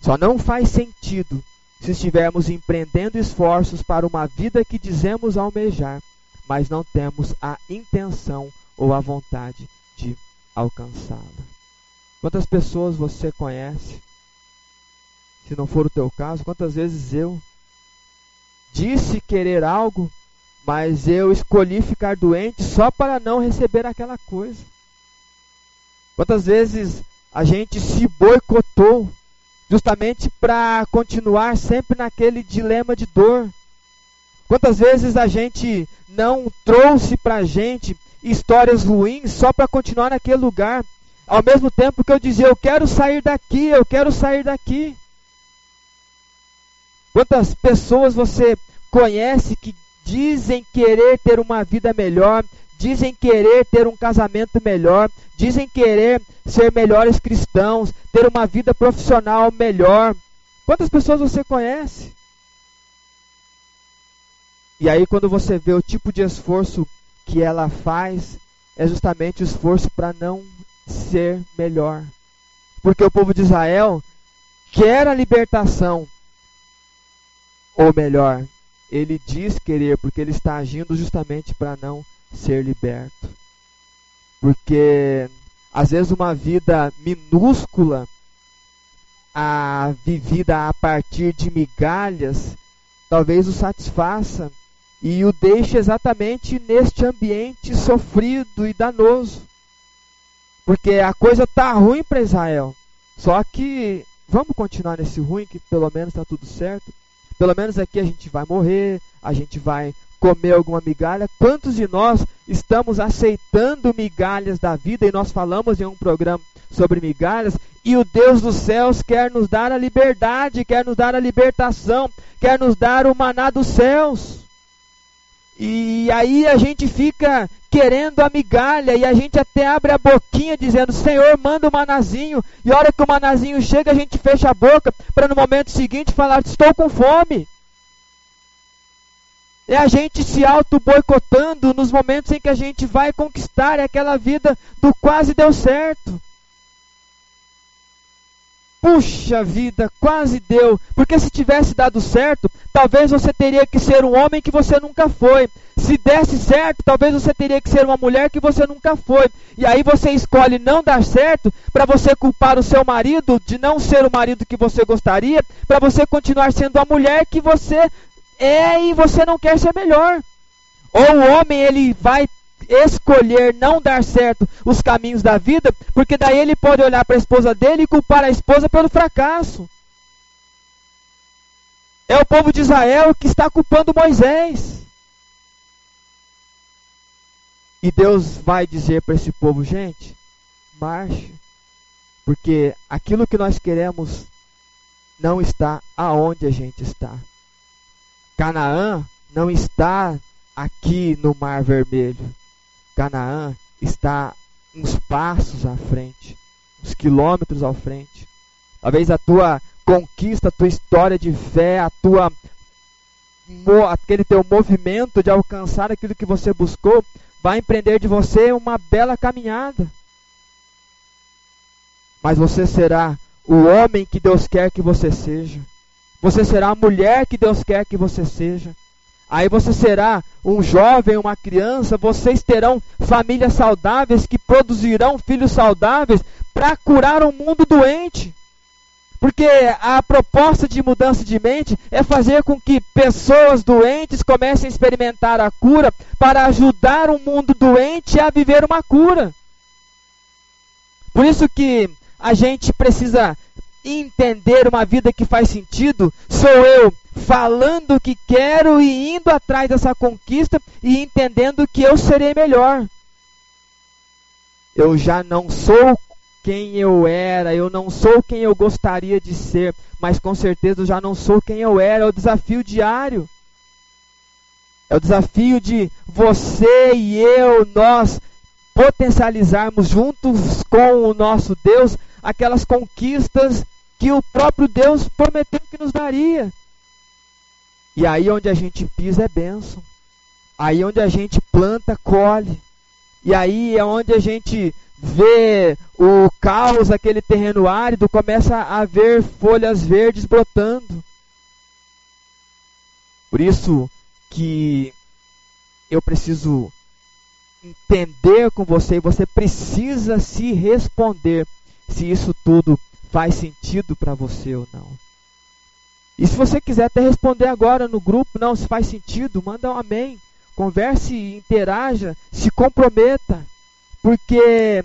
Só não faz sentido se estivermos empreendendo esforços para uma vida que dizemos almejar, mas não temos a intenção ou a vontade de alcançá-la. Quantas pessoas você conhece? Se não for o teu caso, quantas vezes eu disse querer algo, mas eu escolhi ficar doente só para não receber aquela coisa? Quantas vezes a gente se boicotou justamente para continuar sempre naquele dilema de dor? Quantas vezes a gente não trouxe para a gente histórias ruins só para continuar naquele lugar. Ao mesmo tempo que eu dizia, eu quero sair daqui, eu quero sair daqui. Quantas pessoas você conhece que dizem querer ter uma vida melhor, dizem querer ter um casamento melhor, dizem querer ser melhores cristãos, ter uma vida profissional melhor. Quantas pessoas você conhece? E aí, quando você vê o tipo de esforço que ela faz é justamente o esforço para não ser melhor. Porque o povo de Israel quer a libertação, ou melhor, ele diz querer, porque ele está agindo justamente para não ser liberto. Porque às vezes uma vida minúscula, a vivida a partir de migalhas, talvez o satisfaça e o deixa exatamente neste ambiente sofrido e danoso. Porque a coisa tá ruim para Israel. Só que vamos continuar nesse ruim que pelo menos está tudo certo. Pelo menos aqui a gente vai morrer, a gente vai comer alguma migalha. Quantos de nós estamos aceitando migalhas da vida e nós falamos em um programa sobre migalhas e o Deus dos céus quer nos dar a liberdade, quer nos dar a libertação, quer nos dar o maná dos céus. E aí a gente fica querendo a migalha e a gente até abre a boquinha dizendo: Senhor, manda o manazinho. E a hora que o manazinho chega, a gente fecha a boca para no momento seguinte falar: Estou com fome. É a gente se auto-boicotando nos momentos em que a gente vai conquistar aquela vida do quase deu certo. Puxa vida, quase deu. Porque se tivesse dado certo, talvez você teria que ser um homem que você nunca foi. Se desse certo, talvez você teria que ser uma mulher que você nunca foi. E aí você escolhe não dar certo para você culpar o seu marido de não ser o marido que você gostaria, para você continuar sendo a mulher que você é e você não quer ser melhor. Ou o homem ele vai escolher não dar certo os caminhos da vida, porque daí ele pode olhar para a esposa dele e culpar a esposa pelo fracasso. É o povo de Israel que está culpando Moisés. E Deus vai dizer para esse povo, gente, marche, porque aquilo que nós queremos não está aonde a gente está. Canaã não está aqui no Mar Vermelho. Canaã está uns passos à frente, uns quilômetros à frente. Talvez a tua conquista, a tua história de fé, a tua aquele teu movimento de alcançar aquilo que você buscou, vai empreender de você uma bela caminhada. Mas você será o homem que Deus quer que você seja. Você será a mulher que Deus quer que você seja. Aí você será um jovem, uma criança, vocês terão famílias saudáveis que produzirão filhos saudáveis para curar um mundo doente. Porque a proposta de mudança de mente é fazer com que pessoas doentes comecem a experimentar a cura para ajudar um mundo doente a viver uma cura. Por isso que a gente precisa entender uma vida que faz sentido, sou eu falando o que quero e indo atrás dessa conquista e entendendo que eu serei melhor. Eu já não sou quem eu era, eu não sou quem eu gostaria de ser, mas com certeza eu já não sou quem eu era. É o desafio diário. É o desafio de você e eu, nós potencializarmos juntos com o nosso Deus aquelas conquistas que o próprio Deus prometeu que nos daria. E aí onde a gente pisa é bênção. Aí onde a gente planta, colhe. E aí é onde a gente vê o caos, aquele terreno árido, começa a ver folhas verdes brotando. Por isso que eu preciso entender com você e você precisa se responder se isso tudo faz sentido para você ou não. E se você quiser até responder agora no grupo, não, se faz sentido, manda um amém. Converse, interaja, se comprometa. Porque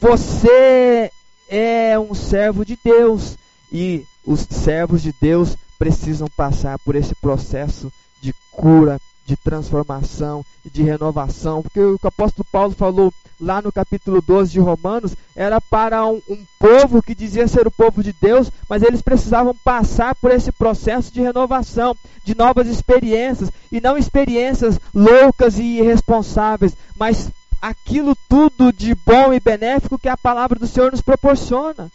você é um servo de Deus. E os servos de Deus precisam passar por esse processo de cura, de transformação e de renovação. Porque o que o apóstolo Paulo falou lá no capítulo 12 de Romanos, era para um, um, povo que dizia ser o povo de Deus, mas eles precisavam passar por esse processo de renovação, de novas experiências, e não experiências loucas e irresponsáveis, mas aquilo tudo de bom e benéfico que a palavra do Senhor nos proporciona.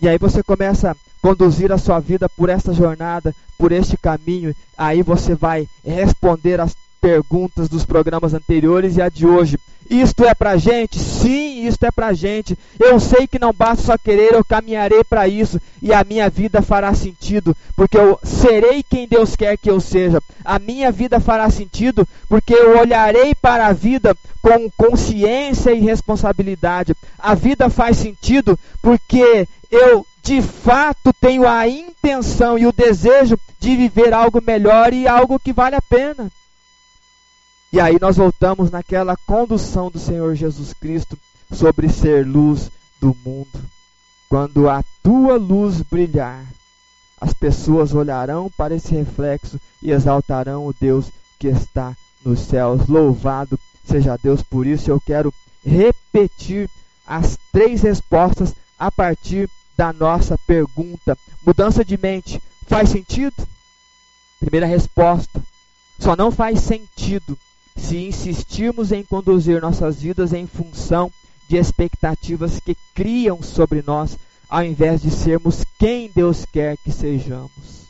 E aí você começa a conduzir a sua vida por essa jornada, por este caminho, aí você vai responder as perguntas dos programas anteriores e a de hoje. Isto é pra gente? Sim, isto é pra gente. Eu sei que não basta só querer, eu caminharei para isso e a minha vida fará sentido, porque eu serei quem Deus quer que eu seja. A minha vida fará sentido porque eu olharei para a vida com consciência e responsabilidade. A vida faz sentido porque eu de fato tenho a intenção e o desejo de viver algo melhor e algo que vale a pena. E aí nós voltamos naquela condução do Senhor Jesus Cristo sobre ser luz do mundo. Quando a tua luz brilhar, as pessoas olharão para esse reflexo e exaltarão o Deus que está nos céus. Louvado seja Deus por isso. Eu quero repetir as três respostas a partir da nossa pergunta. Mudança de mente faz sentido? Primeira resposta: só não faz sentido se insistirmos em conduzir nossas vidas em função de expectativas que criam sobre nós, ao invés de sermos quem Deus quer que sejamos.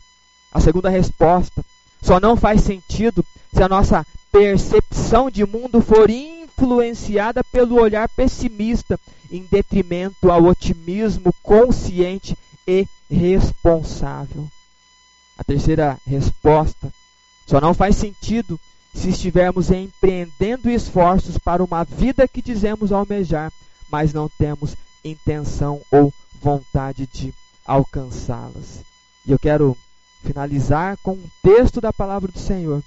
A segunda resposta: só não faz sentido se a nossa percepção de mundo for influenciada pelo olhar pessimista, em detrimento ao otimismo consciente e responsável. A terceira resposta só não faz sentido se estivermos empreendendo esforços para uma vida que dizemos almejar, mas não temos intenção ou vontade de alcançá-las. E eu quero finalizar com um texto da palavra do Senhor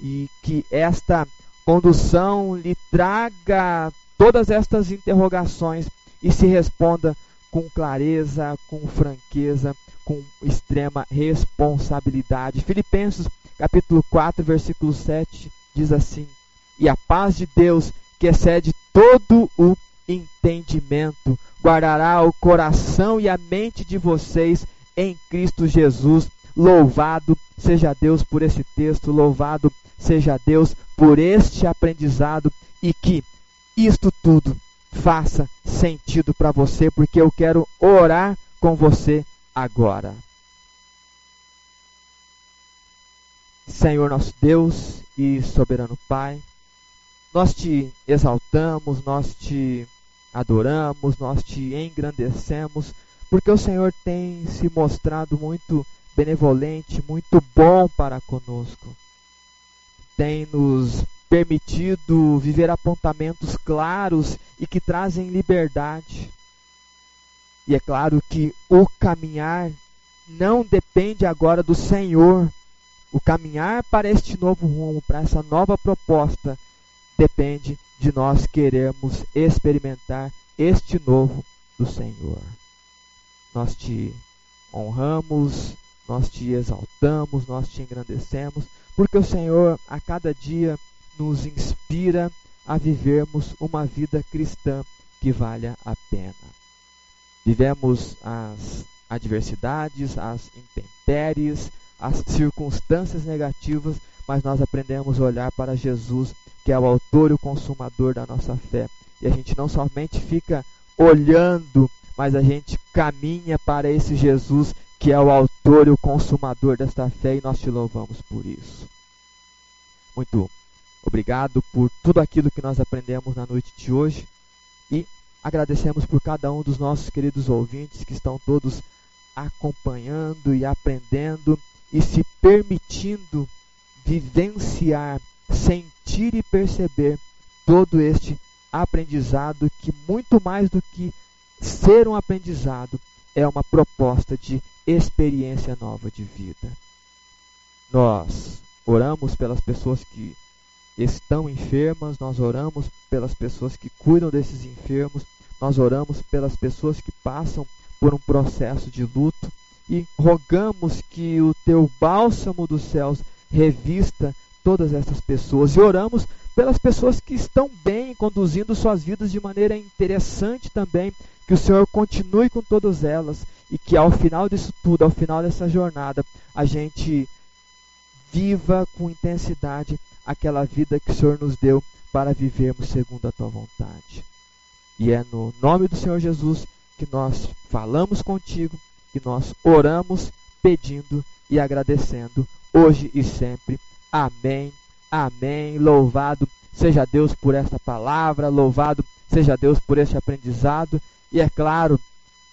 e que esta condução lhe traga todas estas interrogações e se responda com clareza, com franqueza, com extrema responsabilidade. Filipenses capítulo 4, versículo 7 diz assim: E a paz de Deus, que excede todo o entendimento, guardará o coração e a mente de vocês em Cristo Jesus. Louvado seja Deus por esse texto, louvado seja Deus por este aprendizado e que isto tudo faça sentido para você, porque eu quero orar com você agora. Senhor nosso Deus e soberano Pai, nós te exaltamos, nós te adoramos, nós te engrandecemos, porque o Senhor tem se mostrado muito benevolente, muito bom para conosco. Tem nos permitido viver apontamentos claros e que trazem liberdade. E é claro que o caminhar não depende agora do Senhor. O caminhar para este novo rumo, para essa nova proposta, depende de nós querermos experimentar este novo do Senhor. Nós te honramos, nós te exaltamos, nós te engrandecemos, porque o Senhor a cada dia nos inspira a vivermos uma vida cristã que valha a pena. Vivemos as adversidades, as intempéries, as circunstâncias negativas, mas nós aprendemos a olhar para Jesus, que é o autor e o consumador da nossa fé. E a gente não somente fica olhando, mas a gente caminha para esse Jesus que é o autor e o consumador desta fé, e nós te louvamos por isso. Muito obrigado por tudo aquilo que nós aprendemos na noite de hoje e agradecemos por cada um dos nossos queridos ouvintes que estão todos acompanhando e aprendendo e se permitindo vivenciar, sentir e perceber todo este aprendizado que muito mais do que ser um aprendizado é uma proposta de experiência nova de vida. Nós oramos pelas pessoas que estão enfermas, nós oramos pelas pessoas que cuidam desses enfermos, nós oramos pelas pessoas que passam por um processo de luto e rogamos que o teu bálsamo dos céus revista todas essas pessoas. E oramos pelas pessoas que estão bem, conduzindo suas vidas de maneira interessante também, que o Senhor continue com todas elas e que ao final disso tudo, ao final dessa jornada, a gente viva com intensidade aquela vida que o Senhor nos deu para vivermos segundo a tua vontade. E é no nome do Senhor Jesus que nós falamos contigo, que nós oramos pedindo e agradecendo hoje e sempre. Amém. Amém. Louvado seja Deus por esta palavra, louvado seja Deus por este aprendizado. E é claro,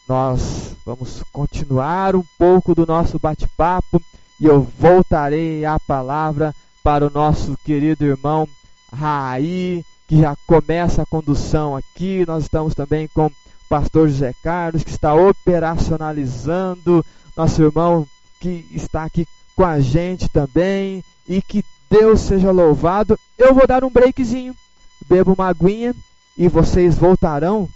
nós vamos continuar um pouco do nosso bate-papo e eu voltarei a palavra para o nosso querido irmão Raí, que já começa a condução aqui. Nós estamos também com o pastor José Carlos, que está operacionalizando, nosso irmão que está aqui com a gente também. E que Deus seja louvado. Eu vou dar um breakzinho, bebo uma aguinha e vocês voltarão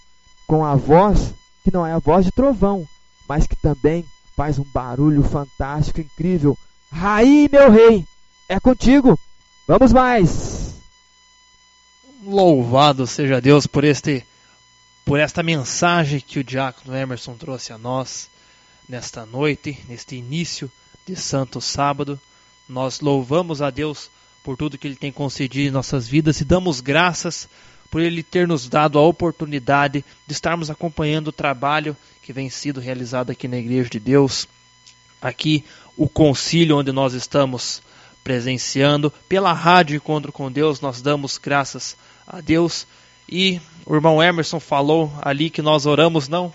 com a voz que não é a voz de trovão, mas que também faz um barulho fantástico, incrível. Raí, meu rei! É contigo. Vamos mais. Louvado seja Deus por este por esta mensagem que o diácono Emerson trouxe a nós nesta noite, neste início de Santo Sábado. Nós louvamos a Deus por tudo que ele tem concedido em nossas vidas e damos graças por ele ter nos dado a oportunidade de estarmos acompanhando o trabalho que vem sido realizado aqui na Igreja de Deus. Aqui o concílio onde nós estamos presenciando pela rádio Encontro com Deus. Nós damos graças a Deus. E o irmão Emerson falou ali que nós oramos não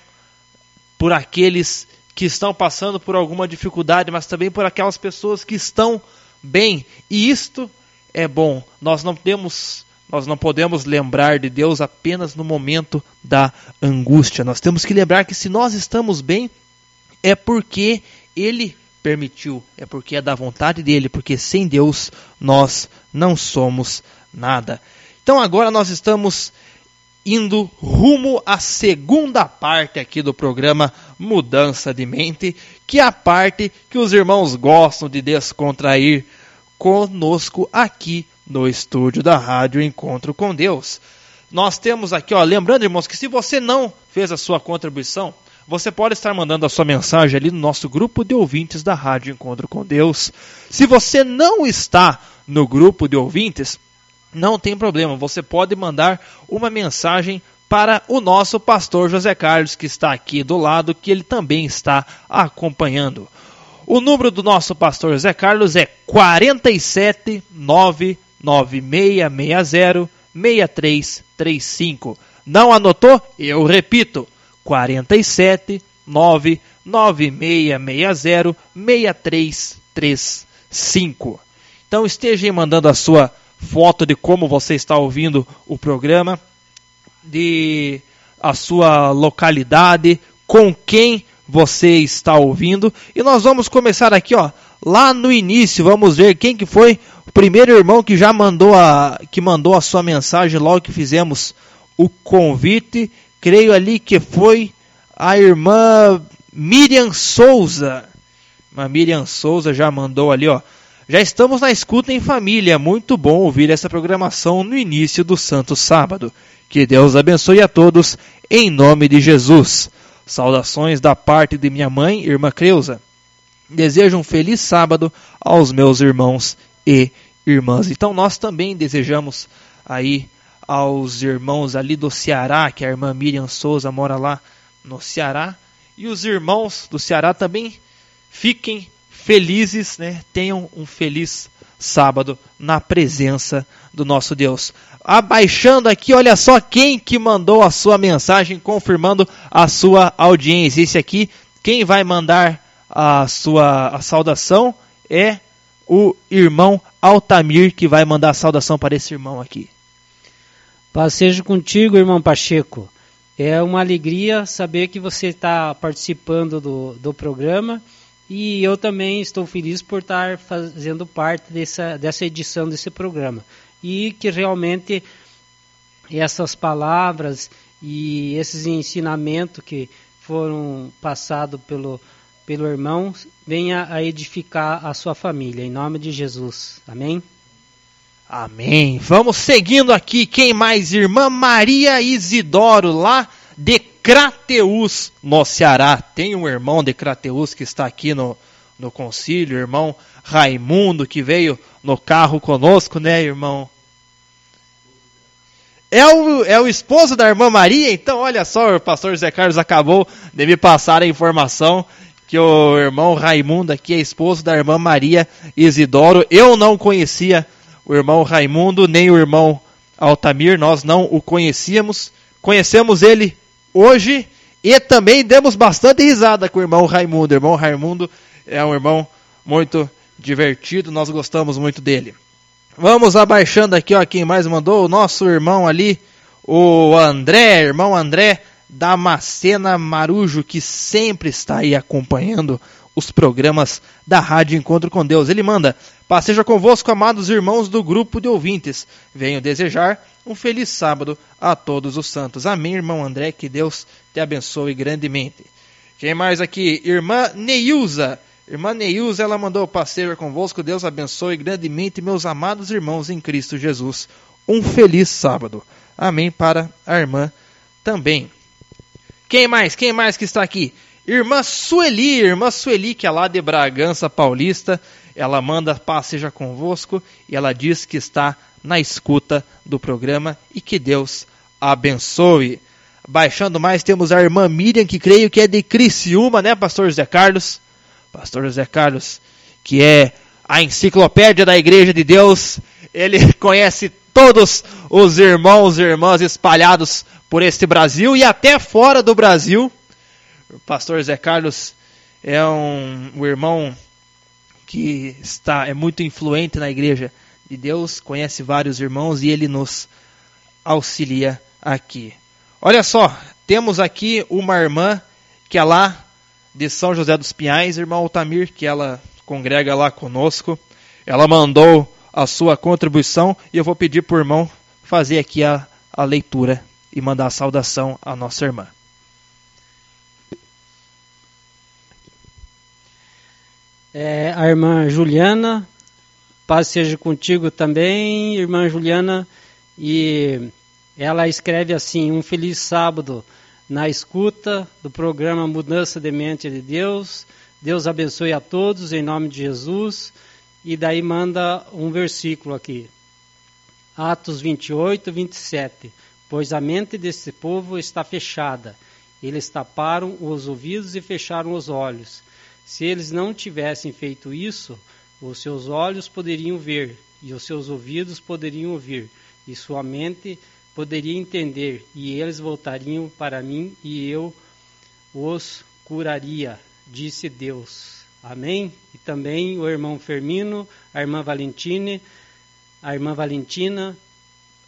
por aqueles que estão passando por alguma dificuldade, mas também por aquelas pessoas que estão bem. E isto é bom. Nós não temos nós não podemos lembrar de Deus apenas no momento da angústia. Nós temos que lembrar que se nós estamos bem, é porque Ele permitiu, é porque é da vontade dele, porque sem Deus nós não somos nada. Então agora nós estamos indo rumo à segunda parte aqui do programa Mudança de Mente, que é a parte que os irmãos gostam de descontrair conosco aqui no estúdio da Rádio Encontro com Deus. Nós temos aqui, ó, lembrando, irmãos, que se você não fez a sua contribuição, você pode estar mandando a sua mensagem ali no nosso grupo de ouvintes da Rádio Encontro com Deus. Se você não está no grupo de ouvintes, não tem problema, você pode mandar uma mensagem para o nosso pastor José Carlos, que está aqui do lado, que ele também está acompanhando. O número do nosso pastor José Carlos é 47 99660 6335. Não anotou? Eu repito: 47 99660 6335. Então esteja mandando a sua foto de como você está ouvindo o programa, de a sua localidade, com quem você está ouvindo. E nós vamos começar aqui, ó, lá no início, vamos ver quem que foi o primeiro irmão que já mandou a que mandou a sua mensagem logo que fizemos o convite. Creio ali que foi a irmã Miriam Souza. A Miriam Souza já mandou ali, ó. Já estamos na escuta em família. Muito bom ouvir essa programação no início do Santo Sábado. Que Deus abençoe a todos, em nome de Jesus. Saudações da parte de minha mãe, irmã Creuza. Desejo um feliz sábado aos meus irmãos e irmãs. Então nós também desejamos aí aos irmãos ali do Ceará, que a irmã Miriam Souza mora lá no Ceará, e os irmãos do Ceará também fiquem felizes, né? Tenham um feliz sábado na presença do nosso Deus. Abaixando aqui, olha só quem que mandou a sua mensagem confirmando a sua audiência. Esse aqui, quem vai mandar a sua a saudação é o irmão Altamir que vai mandar a saudação para esse irmão aqui. Paz seja contigo, irmão Pacheco. É uma alegria saber que você está participando do, do programa e eu também estou feliz por estar fazendo parte dessa, dessa edição desse programa. E que realmente essas palavras e esses ensinamentos que foram passados pelo, pelo irmão venha a edificar a sua família. Em nome de Jesus. Amém? Amém. Vamos seguindo aqui. Quem mais? Irmã Maria Isidoro, lá de Crateus, no Ceará. Tem um irmão de Crateus que está aqui no, no concílio, irmão Raimundo, que veio no carro conosco, né, irmão? É o, é o esposo da irmã Maria? Então, olha só, o pastor José Carlos acabou de me passar a informação que o irmão Raimundo aqui é esposo da irmã Maria Isidoro. Eu não conhecia o irmão Raimundo, nem o irmão Altamir, nós não o conhecíamos. Conhecemos ele hoje e também demos bastante risada com o irmão Raimundo. O irmão Raimundo é um irmão muito divertido, nós gostamos muito dele. Vamos abaixando aqui, ó, quem mais mandou, o nosso irmão ali, o André, irmão André Damascena Marujo, que sempre está aí acompanhando os programas da Rádio Encontro com Deus. Ele manda: Passeja convosco, amados irmãos do grupo de ouvintes. Venho desejar um feliz sábado a todos os santos. Amém, irmão André, que Deus te abençoe grandemente. Quem mais aqui? Irmã Neilza. Irmã Neilza, ela mandou passeio convosco. Deus abençoe grandemente meus amados irmãos em Cristo Jesus. Um feliz sábado. Amém para a irmã também. Quem mais? Quem mais que está aqui? Irmã Sueli, irmã Sueli, que é lá de Bragança Paulista, ela manda paz seja convosco e ela diz que está na escuta do programa e que Deus abençoe. Baixando mais, temos a irmã Miriam, que creio que é de Criciúma, né, pastor José Carlos? Pastor José Carlos, que é a enciclopédia da Igreja de Deus. Ele conhece todos os irmãos e irmãs espalhados por este Brasil e até fora do Brasil. O pastor Zé Carlos é um, um irmão que está é muito influente na igreja de Deus, conhece vários irmãos e ele nos auxilia aqui. Olha só, temos aqui uma irmã que é lá de São José dos Pinhais, irmã Altamir, que ela congrega lá conosco. Ela mandou a sua contribuição e eu vou pedir por irmão fazer aqui a, a leitura e mandar a saudação à nossa irmã. É, a irmã Juliana, paz seja contigo também, irmã Juliana, e ela escreve assim: um feliz sábado na escuta do programa Mudança de Mente de Deus. Deus abençoe a todos em nome de Jesus. E daí manda um versículo aqui. Atos 28, 27. Pois a mente desse povo está fechada. Eles taparam os ouvidos e fecharam os olhos. Se eles não tivessem feito isso, os seus olhos poderiam ver e os seus ouvidos poderiam ouvir e sua mente poderia entender e eles voltariam para mim e eu os curaria, disse Deus. Amém? E também o irmão Fermino, a irmã Valentine, a irmã Valentina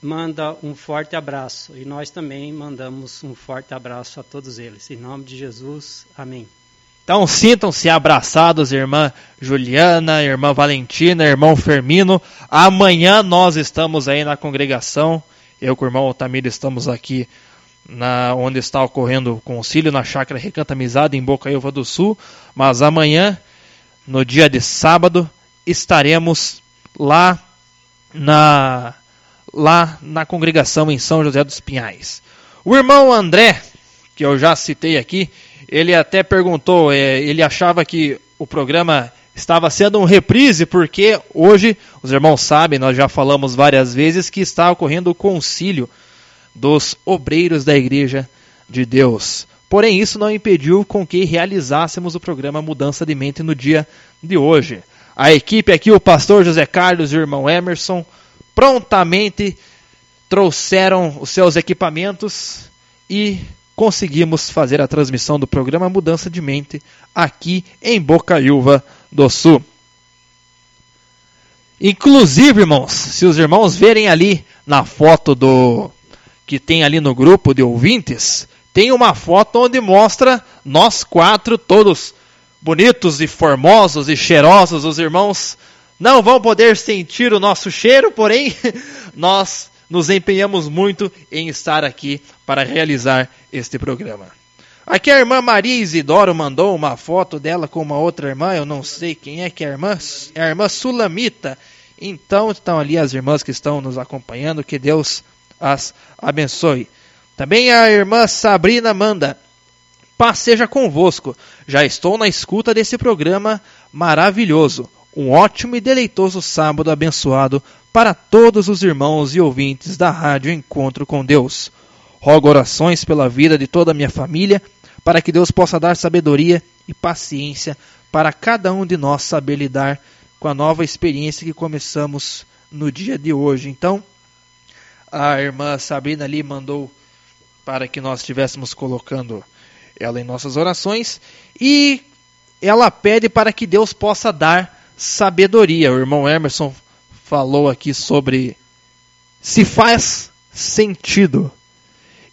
manda um forte abraço e nós também mandamos um forte abraço a todos eles. Em nome de Jesus, amém. Então sintam-se abraçados, irmã Juliana, irmã Valentina, irmão Fermino. Amanhã nós estamos aí na congregação. Eu com o irmão Altamiro estamos aqui na onde está ocorrendo o concílio na chácara Recanto Amizade em Bocaiúva do Sul, mas amanhã, no dia de sábado, estaremos lá na lá na congregação em São José dos Pinhais. O irmão André, que eu já citei aqui, ele até perguntou, é, ele achava que o programa estava sendo um reprise, porque hoje, os irmãos sabem, nós já falamos várias vezes que está ocorrendo o concílio dos obreiros da Igreja de Deus. Porém, isso não impediu com que realizássemos o programa Mudança de Mente no dia de hoje. A equipe aqui, o pastor José Carlos e o irmão Emerson, prontamente trouxeram os seus equipamentos e conseguimos fazer a transmissão do programa Mudança de Mente aqui em Bocaiúva do Sul. Inclusive, irmãos, se os irmãos verem ali na foto do que tem ali no grupo de ouvintes, tem uma foto onde mostra nós quatro todos bonitos e formosos e cheirosos, os irmãos não vão poder sentir o nosso cheiro, porém nós nos empenhamos muito em estar aqui para realizar este programa. Aqui a irmã Maria Isidoro mandou uma foto dela com uma outra irmã, eu não sei quem é que é a irmã, é a irmã Sulamita. Então estão ali as irmãs que estão nos acompanhando, que Deus as abençoe. Também a irmã Sabrina manda, paz seja convosco, já estou na escuta desse programa maravilhoso. Um ótimo e deleitoso sábado abençoado para todos os irmãos e ouvintes da Rádio Encontro com Deus. Rogo orações pela vida de toda a minha família, para que Deus possa dar sabedoria e paciência para cada um de nós saber lidar com a nova experiência que começamos no dia de hoje. Então, a irmã Sabrina ali mandou para que nós estivéssemos colocando ela em nossas orações e ela pede para que Deus possa dar sabedoria. O irmão Emerson falou aqui sobre se faz sentido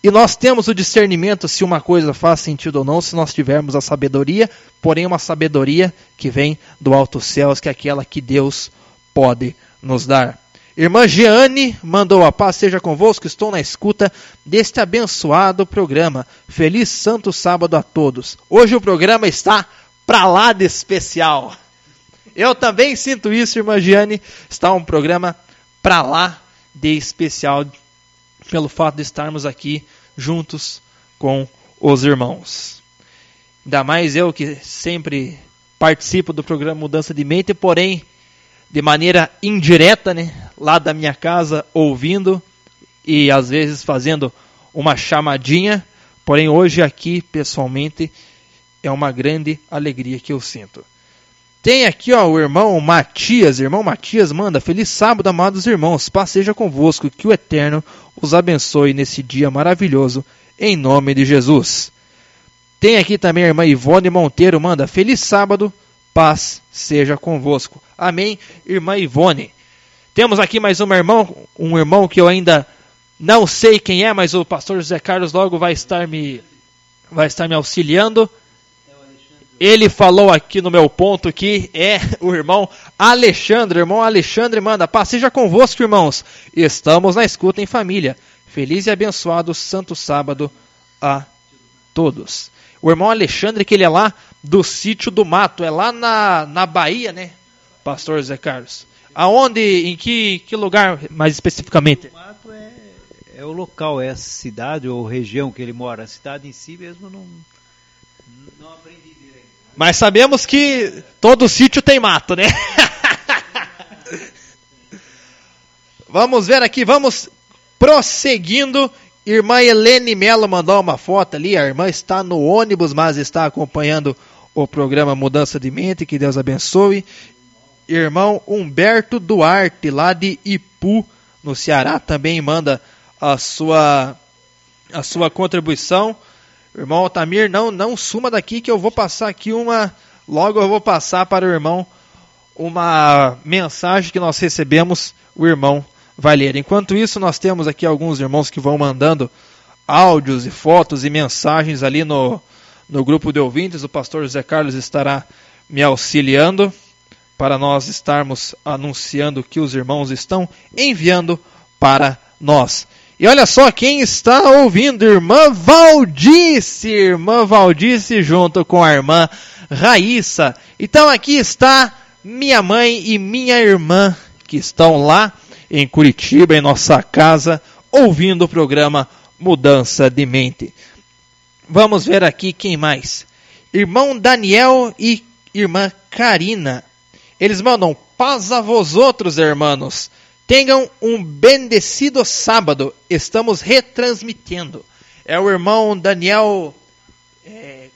e nós temos o discernimento se uma coisa faz sentido ou não, se nós tivermos a sabedoria, porém uma sabedoria que vem do alto céus, que é aquela que Deus pode nos dar. Irmã Jeane mandou a paz seja convosco, estou na escuta deste abençoado programa. Feliz Santo Sábado a todos. Hoje o programa está pra lá de especial. Eu também sinto isso, irmã Giane. Está um programa pra lá de especial pelo fato de estarmos aqui juntos com os irmãos. Ainda mais eu que sempre participo do programa Mudança de Mente, porém de maneira indireta, né, lá da minha casa, ouvindo e às vezes fazendo uma chamadinha, porém hoje aqui pessoalmente é uma grande alegria que eu sinto. Tem aqui, ó, o irmão Matias. Irmão Matias manda: Feliz sábado, amados irmãos. Paz seja convosco. Que o Eterno os abençoe nesse dia maravilhoso. Em nome de Jesus. Tem aqui também a irmã Ivone Monteiro. Manda: Feliz sábado. Paz seja convosco. Amém, irmã Ivone. Temos aqui mais um irmão, um irmão que eu ainda não sei quem é, mas o pastor José Carlos logo vai estar me vai estar me auxiliando. Ele falou aqui no meu ponto que é o irmão Alexandre. Irmão Alexandre manda, paz seja convosco, irmãos. Estamos na escuta em família. Feliz e abençoado santo sábado a todos. O irmão Alexandre, que ele é lá do sítio do mato, é lá na, na Bahia, né, pastor Zé Carlos? Aonde, em que, que lugar mais especificamente? O mato é, é o local, é a cidade ou região que ele mora. A cidade em si mesmo não, não aprendi. Mas sabemos que todo sítio tem mato, né? vamos ver aqui, vamos prosseguindo. Irmã Helene Mello mandou uma foto ali. A irmã está no ônibus, mas está acompanhando o programa Mudança de Mente. Que Deus abençoe. Irmão Humberto Duarte, lá de Ipu, no Ceará, também manda a sua, a sua contribuição. Irmão Altamir, não, não suma daqui que eu vou passar aqui uma. Logo eu vou passar para o irmão uma mensagem que nós recebemos. O irmão vai ler. Enquanto isso, nós temos aqui alguns irmãos que vão mandando áudios e fotos e mensagens ali no, no grupo de ouvintes. O pastor José Carlos estará me auxiliando para nós estarmos anunciando que os irmãos estão enviando para nós. E olha só quem está ouvindo, irmã Valdice, irmã Valdice junto com a irmã Raíssa. Então aqui está minha mãe e minha irmã que estão lá em Curitiba, em nossa casa, ouvindo o programa Mudança de Mente. Vamos ver aqui quem mais. Irmão Daniel e irmã Karina. Eles mandam paz a vós outros, irmãos. Tenham um bendecido sábado. Estamos retransmitindo. É o irmão Daniel é,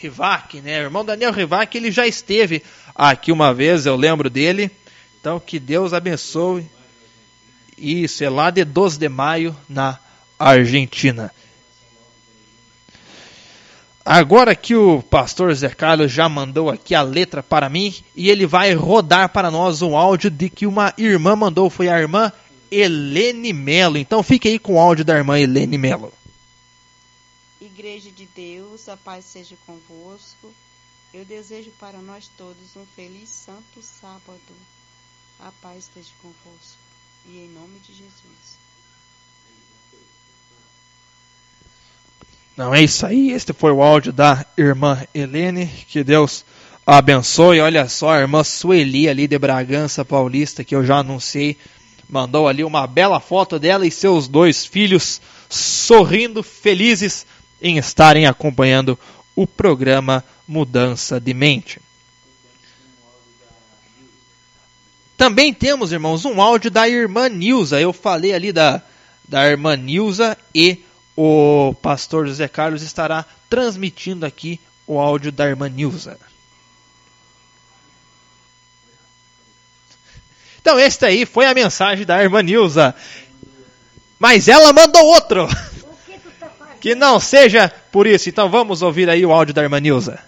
Rivac, né? O irmão Daniel Rivac, ele já esteve aqui uma vez, eu lembro dele. Então, que Deus abençoe. Isso, é lá de 12 de maio, na Argentina. Agora que o pastor Zé Carlos já mandou aqui a letra para mim e ele vai rodar para nós um áudio de que uma irmã mandou, foi a irmã Helene Melo. Então fique aí com o áudio da irmã Helene Melo. Igreja de Deus, a paz seja convosco. Eu desejo para nós todos um feliz santo sábado. A paz esteja convosco. E em nome de Jesus. Não é isso aí. Este foi o áudio da irmã Helene. Que Deus abençoe. Olha só, a irmã Sueli ali de Bragança Paulista, que eu já anunciei, mandou ali uma bela foto dela e seus dois filhos sorrindo, felizes em estarem acompanhando o programa Mudança de Mente. Também temos, irmãos, um áudio da irmã Nilza. Eu falei ali da, da irmã Nilza e o pastor José Carlos estará transmitindo aqui o áudio da irmã Nilza. Então, este aí foi a mensagem da irmã Nilza. Mas ela mandou outro. Que não seja por isso. Então, vamos ouvir aí o áudio da irmã Nilza.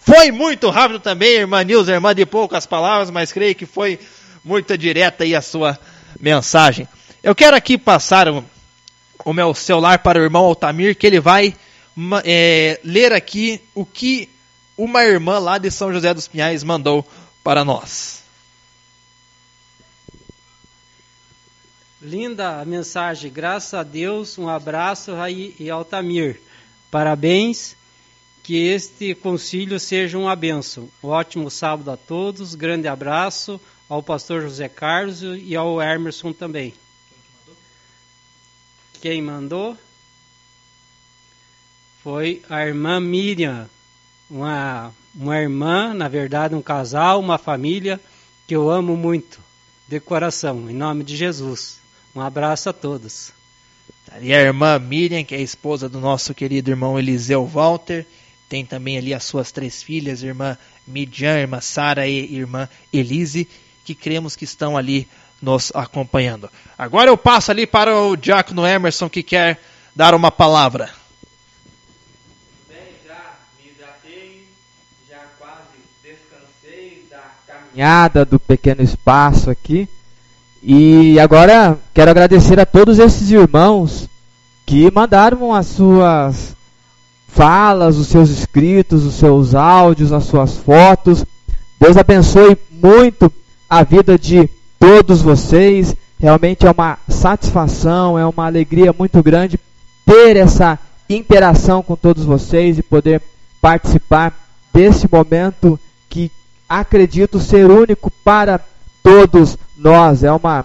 Foi muito rápido também, irmã Nilza, irmã de poucas palavras, mas creio que foi muito direta aí a sua mensagem. Eu quero aqui passar o, o meu celular para o irmão Altamir, que ele vai é, ler aqui o que uma irmã lá de São José dos Pinhais mandou para nós. Linda a mensagem, graças a Deus, um abraço Raí e Altamir. Parabéns, que este concílio seja uma bênção. Um ótimo sábado a todos, grande abraço ao pastor José Carlos e ao Emerson também. Quem mandou foi a irmã Miriam, uma, uma irmã, na verdade, um casal, uma família que eu amo muito, de coração, em nome de Jesus. Um abraço a todos. E a irmã Miriam, que é a esposa do nosso querido irmão Eliseu Walter, tem também ali as suas três filhas, irmã Midian, irmã Sara e irmã Elise, que cremos que estão ali nos acompanhando. Agora eu passo ali para o Diácono Emerson que quer dar uma palavra. Bem, já me hidratei, já quase descansei da caminhada do pequeno espaço aqui. E agora quero agradecer a todos esses irmãos que mandaram as suas falas, os seus escritos, os seus áudios, as suas fotos. Deus abençoe muito a vida de todos vocês. Realmente é uma satisfação, é uma alegria muito grande ter essa interação com todos vocês e poder participar desse momento que acredito ser único para todos nós. É uma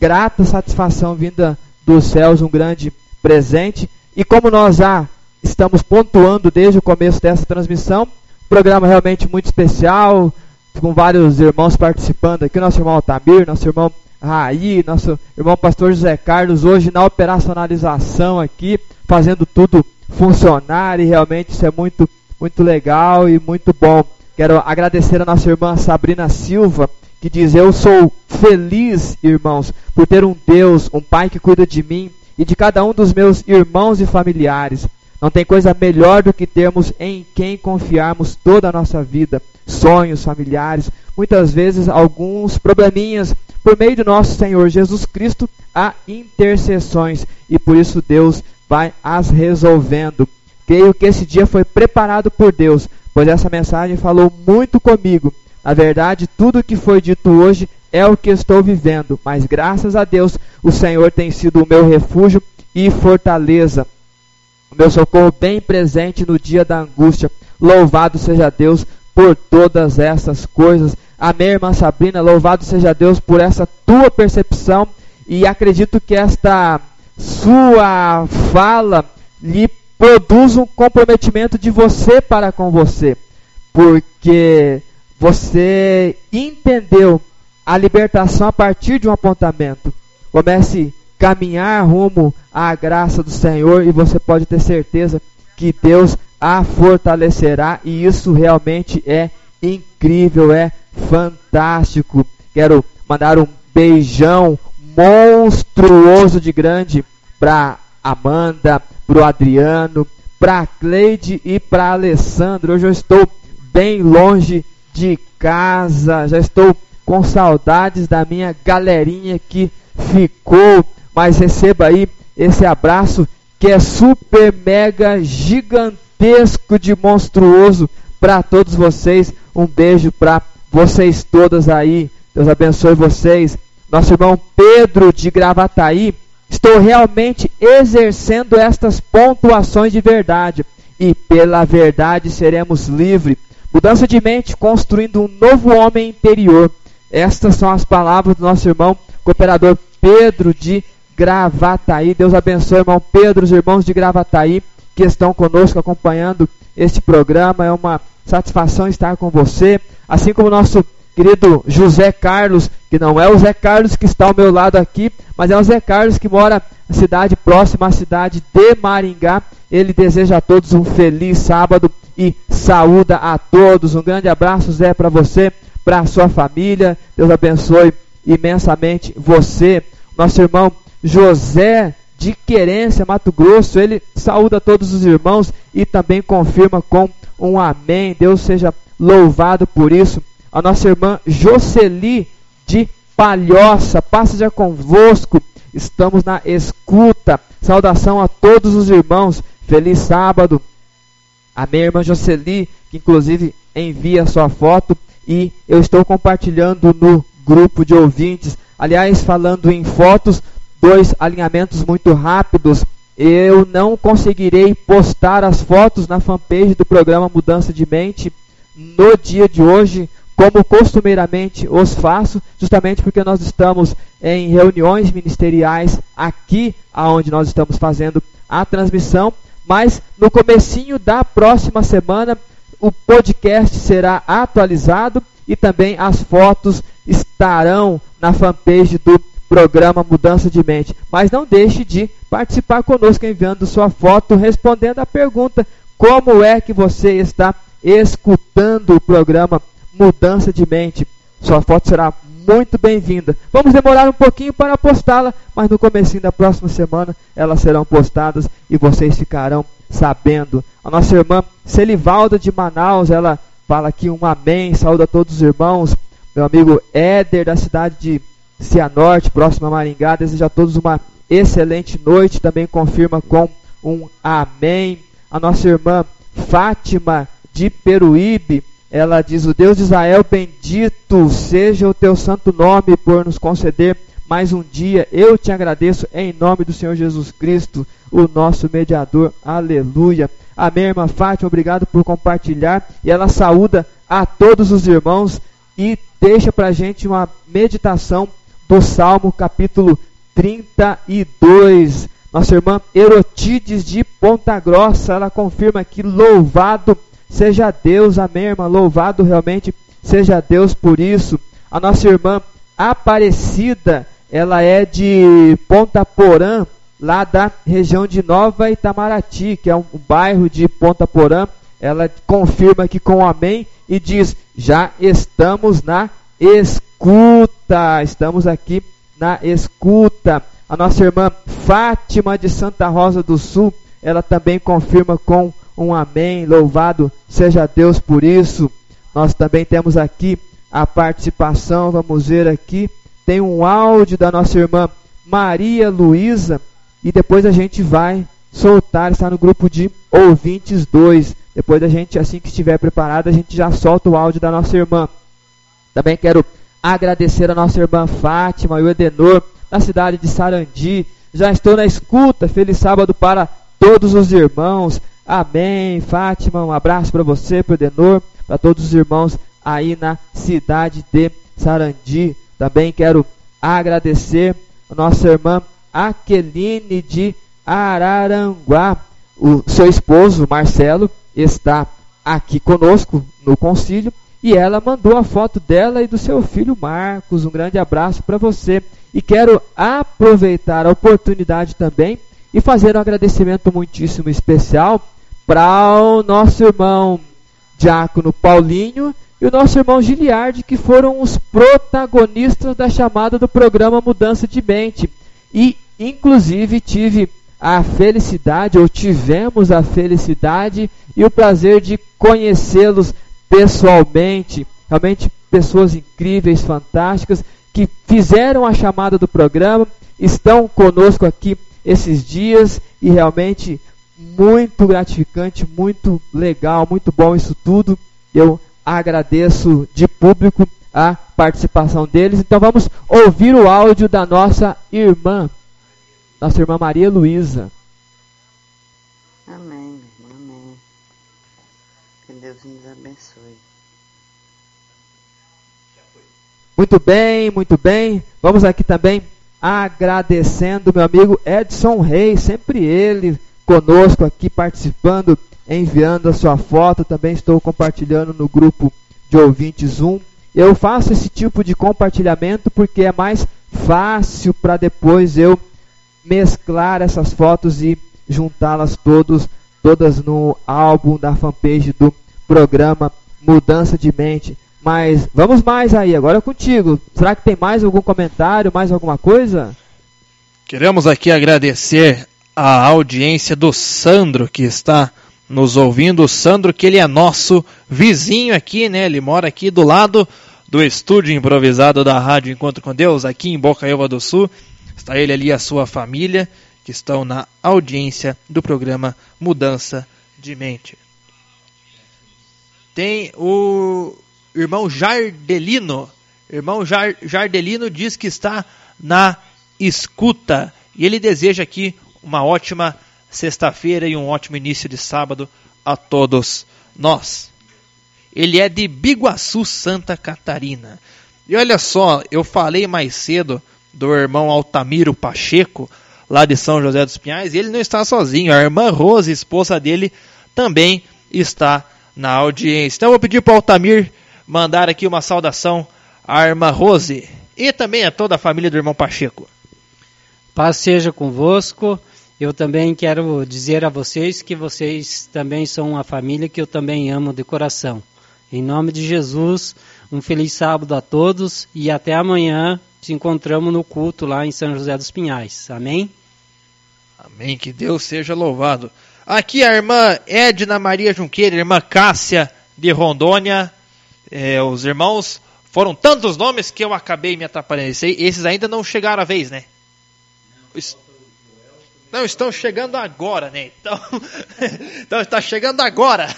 grata satisfação vinda dos céus, um grande presente. E como nós já estamos pontuando desde o começo dessa transmissão. Programa realmente muito especial, com vários irmãos participando aqui, nosso irmão Altamir, nosso irmão Raí, nosso irmão pastor José Carlos, hoje na operacionalização aqui, fazendo tudo funcionar e realmente isso é muito, muito legal e muito bom. Quero agradecer a nossa irmã Sabrina Silva, que diz: Eu sou feliz, irmãos, por ter um Deus, um Pai que cuida de mim e de cada um dos meus irmãos e familiares. Não tem coisa melhor do que termos em quem confiarmos toda a nossa vida, sonhos familiares, muitas vezes alguns probleminhas. Por meio do nosso Senhor Jesus Cristo, há intercessões e por isso Deus vai as resolvendo. Creio que esse dia foi preparado por Deus, pois essa mensagem falou muito comigo. Na verdade, tudo o que foi dito hoje é o que estou vivendo, mas graças a Deus, o Senhor tem sido o meu refúgio e fortaleza meu socorro bem presente no dia da angústia. Louvado seja Deus por todas essas coisas. Amém, irmã Sabrina. Louvado seja Deus por essa tua percepção. E acredito que esta sua fala lhe produz um comprometimento de você para com você. Porque você entendeu a libertação a partir de um apontamento. Comece caminhar rumo à graça do Senhor e você pode ter certeza que Deus a fortalecerá e isso realmente é incrível, é fantástico. Quero mandar um beijão monstruoso de grande para Amanda, para o Adriano, para Cleide e para Alessandro. Hoje eu estou bem longe de casa, já estou com saudades da minha galerinha que ficou mas receba aí esse abraço que é super mega gigantesco de monstruoso para todos vocês. Um beijo para vocês todas aí. Deus abençoe vocês. Nosso irmão Pedro de Gravataí, estou realmente exercendo estas pontuações de verdade e pela verdade seremos livres. Mudança de mente, construindo um novo homem interior. Estas são as palavras do nosso irmão cooperador Pedro de Gravataí. Deus abençoe, irmão Pedro, os irmãos de Gravataí que estão conosco acompanhando este programa. É uma satisfação estar com você, assim como nosso querido José Carlos, que não é o Zé Carlos que está ao meu lado aqui, mas é o Zé Carlos que mora na cidade próxima à cidade de Maringá. Ele deseja a todos um feliz sábado e saúda a todos. Um grande abraço, Zé, para você, para a sua família. Deus abençoe imensamente você. Nosso irmão José de Querência, Mato Grosso, ele saúda todos os irmãos e também confirma com um amém. Deus seja louvado por isso. A nossa irmã Jocely de Palhoça, paz seja convosco. Estamos na escuta. Saudação a todos os irmãos. Feliz sábado. A minha irmã Jocely, que inclusive envia sua foto e eu estou compartilhando no grupo de ouvintes. Aliás, falando em fotos, dois alinhamentos muito rápidos. Eu não conseguirei postar as fotos na fanpage do programa Mudança de Mente no dia de hoje, como costumeiramente os faço, justamente porque nós estamos em reuniões ministeriais aqui aonde nós estamos fazendo a transmissão, mas no comecinho da próxima semana o podcast será atualizado e também as fotos estarão na fanpage do programa Mudança de Mente. Mas não deixe de participar conosco enviando sua foto, respondendo a pergunta: como é que você está escutando o programa Mudança de Mente. Sua foto será muito bem-vinda. Vamos demorar um pouquinho para postá-la, mas no começo da próxima semana elas serão postadas e vocês ficarão sabendo. A nossa irmã Celivalda de Manaus, ela fala aqui um amém, saúda todos os irmãos. Meu amigo Éder da cidade de Cianorte, próximo a Maringá, deseja a todos uma excelente noite, também confirma com um amém. A nossa irmã Fátima de Peruíbe, ela diz: O Deus de Israel, bendito seja o teu santo nome por nos conceder mais um dia. Eu te agradeço em nome do Senhor Jesus Cristo, o nosso mediador. Aleluia. Amém, irmã Fátima, obrigado por compartilhar. E ela saúda a todos os irmãos e deixa para a gente uma meditação do Salmo capítulo 32. Nossa irmã Erotides de Ponta Grossa, ela confirma que louvado seja Deus, amém, irmã, louvado realmente seja Deus por isso. A nossa irmã Aparecida, ela é de Ponta Porã, lá da região de Nova Itamaraty, que é um, bairro de Ponta Porã. Ela confirma aqui com amém e diz: já estamos na escuta, estamos aqui na escuta. A nossa irmã Fátima de Santa Rosa do Sul, ela também confirma com um amém. Louvado seja Deus por isso. Nós também temos aqui a participação, vamos ver aqui. Tem um áudio da nossa irmã Maria Luísa e depois a gente vai soltar, está no grupo de ouvintes 2. Depois a gente, assim que estiver preparado, a gente já solta o áudio da nossa irmã. Também quero agradecer a nossa irmã Fátima e o Edenor, na cidade de Sarandi. Já estou na escuta. Feliz sábado para todos os irmãos. Amém. Fátima, um abraço para você, para o Edenor, para todos os irmãos aí na cidade de Sarandi. Também quero agradecer a nossa irmã Aqueline de Araranguá. O seu esposo, Marcelo, está aqui conosco no concílio e ela mandou a foto dela e do seu filho Marcos. Um grande abraço para você. E quero aproveitar a oportunidade também e fazer um agradecimento muitíssimo especial para o nosso irmão Diácono Paulinho e o nosso irmão Giliardi, que foram os protagonistas da chamada do programa Mudança de Mente. E, inclusive, tive a felicidade, ou tivemos a felicidade e o prazer de conhecê-los pessoalmente. Realmente, pessoas incríveis, fantásticas, que fizeram a chamada do programa, estão conosco aqui esses dias e realmente muito gratificante, muito legal, muito bom isso tudo. Eu agradeço de público a participação deles. Então vamos ouvir o áudio da nossa irmã, nossa irmã Maria Luísa. Amém, meu irmão, amém. Que Deus nos abençoe. Muito bem, muito bem. Vamos aqui também agradecendo meu amigo Edson Reis, sempre ele conosco aqui participando enviando a sua foto, também estou compartilhando no grupo de ouvintes 1. Eu faço esse tipo de compartilhamento porque é mais fácil para depois eu mesclar essas fotos e juntá-las todos, todas no álbum da fanpage do programa Mudança de Mente. Mas vamos mais aí, agora é contigo. Será que tem mais algum comentário, mais alguma coisa? Queremos aqui agradecer a audiência do Sandro que está nos ouvindo. O Sandro, que ele é nosso vizinho aqui, né? Ele mora aqui do lado do estúdio improvisado da Rádio Encontro com Deus, aqui em Bocaiúva do Sul. Está ele ali, a sua família, que estão na audiência do programa Mudança de Mente. Tem o irmão Jardelino. Irmão Jar Jardelino diz que está na escuta e ele deseja aqui uma ótima sexta-feira e um ótimo início de sábado a todos nós. Ele é de Biguaçu, Santa Catarina. E olha só, eu falei mais cedo do irmão Altamiro Pacheco, lá de São José dos Pinhais, e ele não está sozinho. A irmã Rose, esposa dele, também está na audiência. Então eu vou pedir para o Altamir mandar aqui uma saudação à irmã Rose e também a toda a família do irmão Pacheco. Paz seja convosco Eu também quero dizer a vocês que vocês também são uma família que eu também amo de coração. Em nome de Jesus, um feliz sábado a todos e até amanhã. Se encontramos no culto lá em São José dos Pinhais. Amém? Amém. Que Deus seja louvado. Aqui a irmã Edna Maria Junqueira, irmã Cássia de Rondônia. É, os irmãos foram tantos nomes que eu acabei me atrapalhando. Esses ainda não chegaram a vez, né? Não, estão chegando agora, né? Então, então está chegando agora.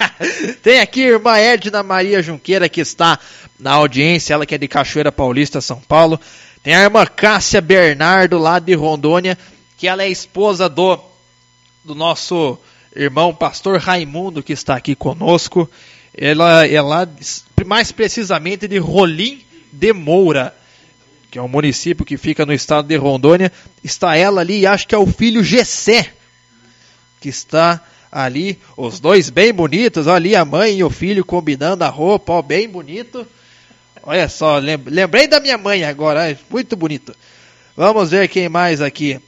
Tem aqui a irmã Edna Maria Junqueira que está na audiência, ela que é de Cachoeira Paulista, São Paulo. Tem a irmã Cássia Bernardo, lá de Rondônia, que ela é esposa do, do nosso irmão pastor Raimundo, que está aqui conosco. Ela é lá, mais precisamente, de Rolim de Moura que é um município que fica no estado de Rondônia, está ela ali e acho que é o filho Gessé, que está ali, os dois bem bonitos, ali a mãe e o filho combinando a roupa, ó, bem bonito. Olha só, lembrei da minha mãe agora, muito bonito. Vamos ver quem mais aqui.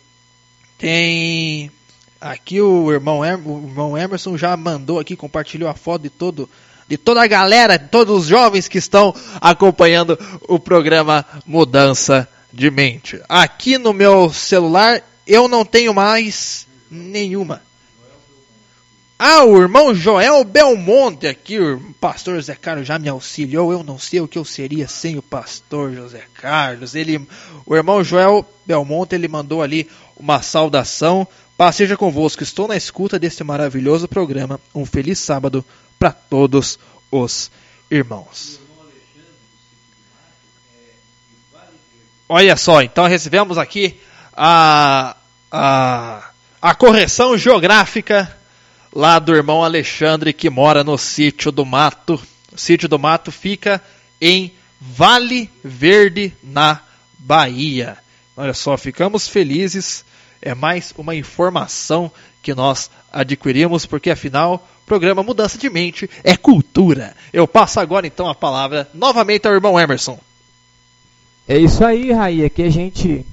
Tem aqui o irmão, o irmão Emerson já mandou aqui, compartilhou a foto de todo de toda a galera, de todos os jovens que estão acompanhando o programa Mudança de Mente. Aqui no meu celular eu não tenho mais nenhuma. Ah, o irmão Joel Belmonte aqui, o pastor José Carlos já me auxiliou. Eu não sei o que eu seria sem o pastor José Carlos. Ele, o irmão Joel Belmonte, ele mandou ali uma saudação. Paz seja convosco. Estou na escuta desse maravilhoso programa. Um feliz sábado para todos os irmãos. Olha só, então recebemos aqui a, a, a correção geográfica lá do irmão Alexandre que mora no sítio do Mato. O sítio do Mato fica em Vale Verde, na Bahia. Olha só, ficamos felizes. É mais uma informação que nós adquirimos, porque afinal programa Mudança de Mente é cultura. Eu passo agora então a palavra novamente ao irmão Emerson. É isso aí, Raí, que a gente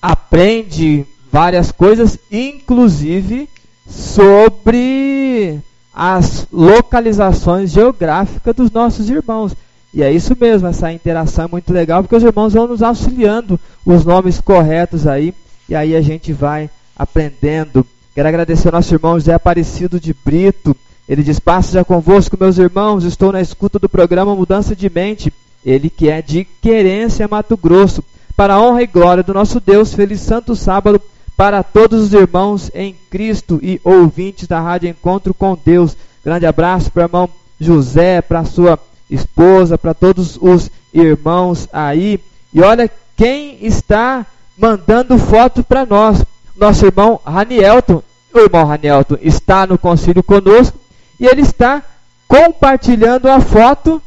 aprende várias coisas, inclusive sobre as localizações geográficas dos nossos irmãos. E é isso mesmo, essa interação é muito legal, porque os irmãos vão nos auxiliando os nomes corretos aí, e aí a gente vai aprendendo. Quero agradecer ao nosso irmão José Aparecido de Brito, ele diz: Paz já convosco, meus irmãos, estou na escuta do programa Mudança de Mente. Ele que é de Querência, Mato Grosso. Para a honra e glória do nosso Deus, feliz Santo Sábado para todos os irmãos em Cristo e ouvintes da Rádio Encontro com Deus. Grande abraço para o irmão José, para sua esposa, para todos os irmãos aí. E olha quem está mandando foto para nós. Nosso irmão Ranielton. O irmão Ranielton está no concílio conosco e ele está compartilhando a foto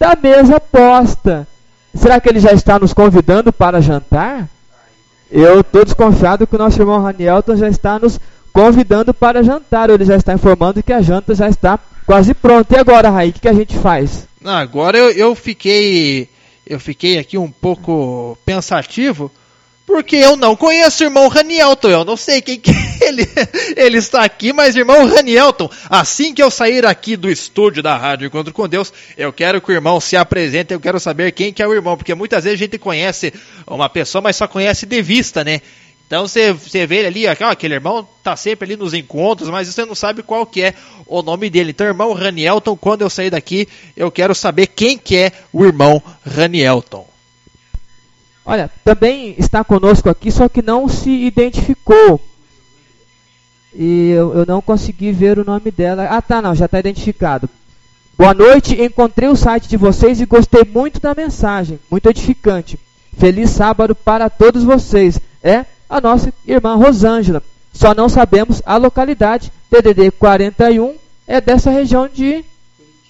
da mesa posta. Será que ele já está nos convidando para jantar? Eu estou desconfiado que o nosso irmão Ranielton já está nos convidando para jantar. Ele já está informando que a janta já está quase pronta. E agora, Raí, o que, que a gente faz? Agora eu, eu fiquei eu fiquei aqui um pouco pensativo porque eu não conheço o irmão Ranielton, eu não sei quem que ele, ele está aqui, mas irmão Ranielton, assim que eu sair aqui do estúdio da Rádio Encontro com Deus, eu quero que o irmão se apresente, eu quero saber quem que é o irmão, porque muitas vezes a gente conhece uma pessoa, mas só conhece de vista, né? Então você, você vê ele ali, ó, aquele irmão tá sempre ali nos encontros, mas você não sabe qual que é o nome dele. Então, irmão Ranielton, quando eu sair daqui, eu quero saber quem que é o irmão Ranielton. Olha, também está conosco aqui, só que não se identificou. E eu, eu não consegui ver o nome dela. Ah, tá, não, já está identificado. Boa noite, encontrei o site de vocês e gostei muito da mensagem, muito edificante. Feliz sábado para todos vocês. É a nossa irmã Rosângela. Só não sabemos a localidade. DDD 41 é dessa região de,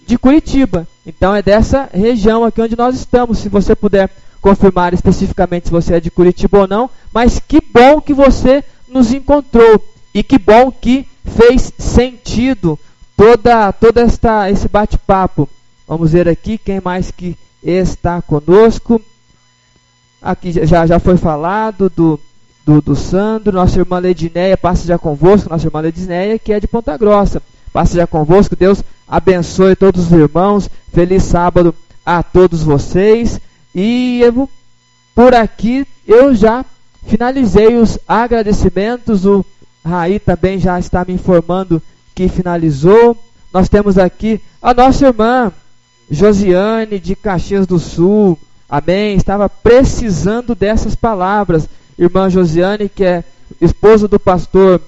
de Curitiba. Então é dessa região aqui onde nós estamos. Se você puder confirmar especificamente se você é de Curitiba ou não, mas que bom que você nos encontrou e que bom que fez sentido toda toda esta esse bate-papo. Vamos ver aqui quem mais que está conosco. Aqui já já foi falado do do, do Sandro, nossa irmã Ledineia, passa já convosco, nossa irmã Ledineia, que é de Ponta Grossa. Passa já convosco, Deus abençoe todos os irmãos. Feliz sábado a todos vocês. E eu por aqui eu já finalizei os agradecimentos. O Raí também já está me informando que finalizou. Nós temos aqui a nossa irmã Josiane de Caxias do Sul. Amém. Estava precisando dessas palavras. Irmã Josiane, que é esposa do pastor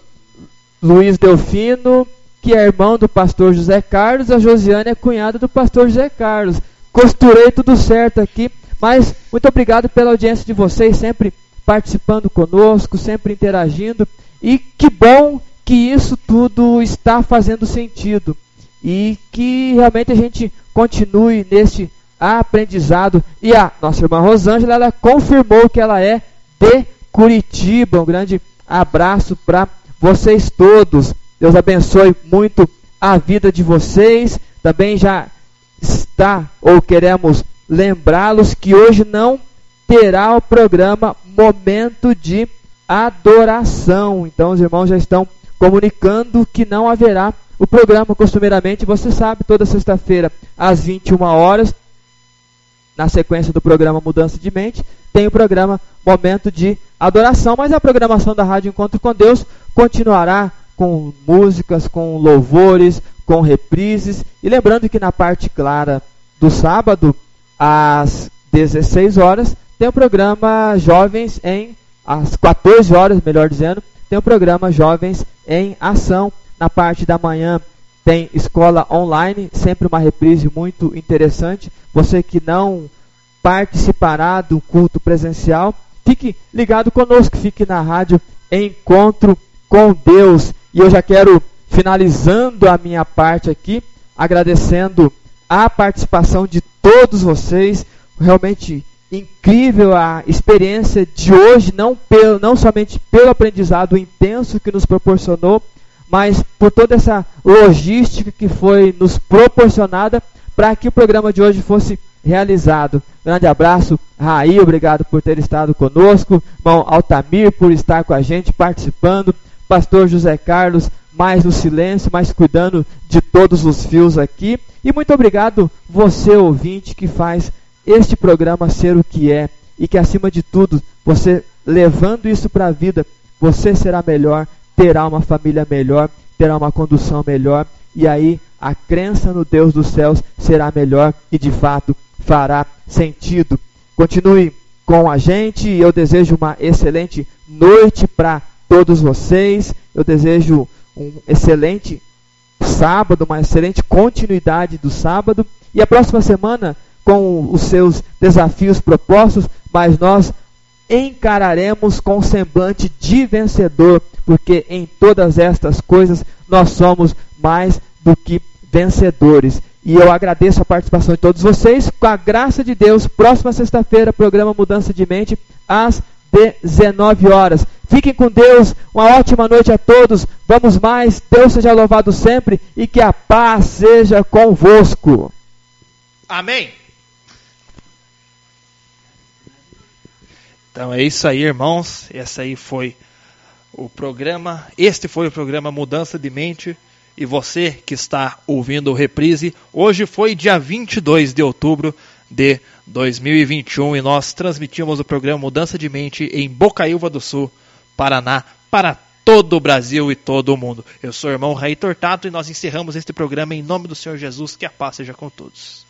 Luiz Delfino, que é irmão do pastor José Carlos. A Josiane é cunhada do pastor José Carlos. Costurei tudo certo aqui. Mas muito obrigado pela audiência de vocês, sempre participando conosco, sempre interagindo. E que bom que isso tudo está fazendo sentido. E que realmente a gente continue neste aprendizado. E a nossa irmã Rosângela, ela confirmou que ela é de Curitiba. Um grande abraço para vocês todos. Deus abençoe muito a vida de vocês. Também já está, ou queremos lembrá-los, que hoje não terá o programa Momento de Adoração. Então os irmãos já estão comunicando que não haverá o programa costumeiramente, você sabe, toda sexta-feira às 21 horas, na sequência do programa Mudança de Mente, tem o programa Momento de Adoração, mas a programação da Rádio Encontro com Deus continuará com músicas, com louvores, com reprises, e lembrando que na parte clara do sábado, às 16 horas, tem o programa Jovens em às 14 horas, melhor dizendo, tem o programa Jovens em Ação, na parte da manhã tem escola online, sempre uma reprise muito interessante. Você que não participará do culto presencial, fique ligado conosco, fique na rádio Encontro com Deus. E eu já quero, finalizando a minha parte aqui, agradecendo a participação de todos vocês. Realmente incrível a experiência de hoje, não, pelo, não somente pelo aprendizado intenso que nos proporcionou, mas por toda essa logística que foi nos proporcionada para que o programa de hoje fosse realizado. Grande abraço, Raí, obrigado por ter estado conosco, irmão Altamir por estar com a gente participando, pastor José Carlos, mais no silêncio, mais cuidando de todos os fios aqui. E muito obrigado você ouvinte que faz este programa ser o que é e que acima de tudo, você levando isso para a vida, você será melhor terá uma família melhor, terá uma condução melhor, e aí a crença no Deus dos céus será melhor e de fato fará sentido. Continue com a gente, eu desejo uma excelente noite para todos vocês, eu desejo um excelente sábado, uma excelente continuidade do sábado, e a próxima semana com os seus desafios propostos, mas nós encararemos com semblante de vencedor, porque em todas estas coisas nós somos mais do que vencedores. E eu agradeço a participação de todos vocês. Com a graça de Deus, próxima sexta-feira, programa Mudança de Mente, às 19 horas. Fiquem com Deus, uma ótima noite a todos. Vamos mais, Deus seja louvado sempre e que a paz seja convosco. Amém. Então é isso aí, irmãos. Esse aí foi o programa. Este foi o programa Mudança de Mente. E você que está ouvindo o reprise, hoje foi dia 22 de outubro de 2021 e nós transmitimos o programa Mudança de Mente em Bocaiúva do Sul, Paraná, para todo o Brasil e todo o mundo. Eu sou o irmão Raí Tortato e nós encerramos este programa em nome do Senhor Jesus, que a paz seja com todos.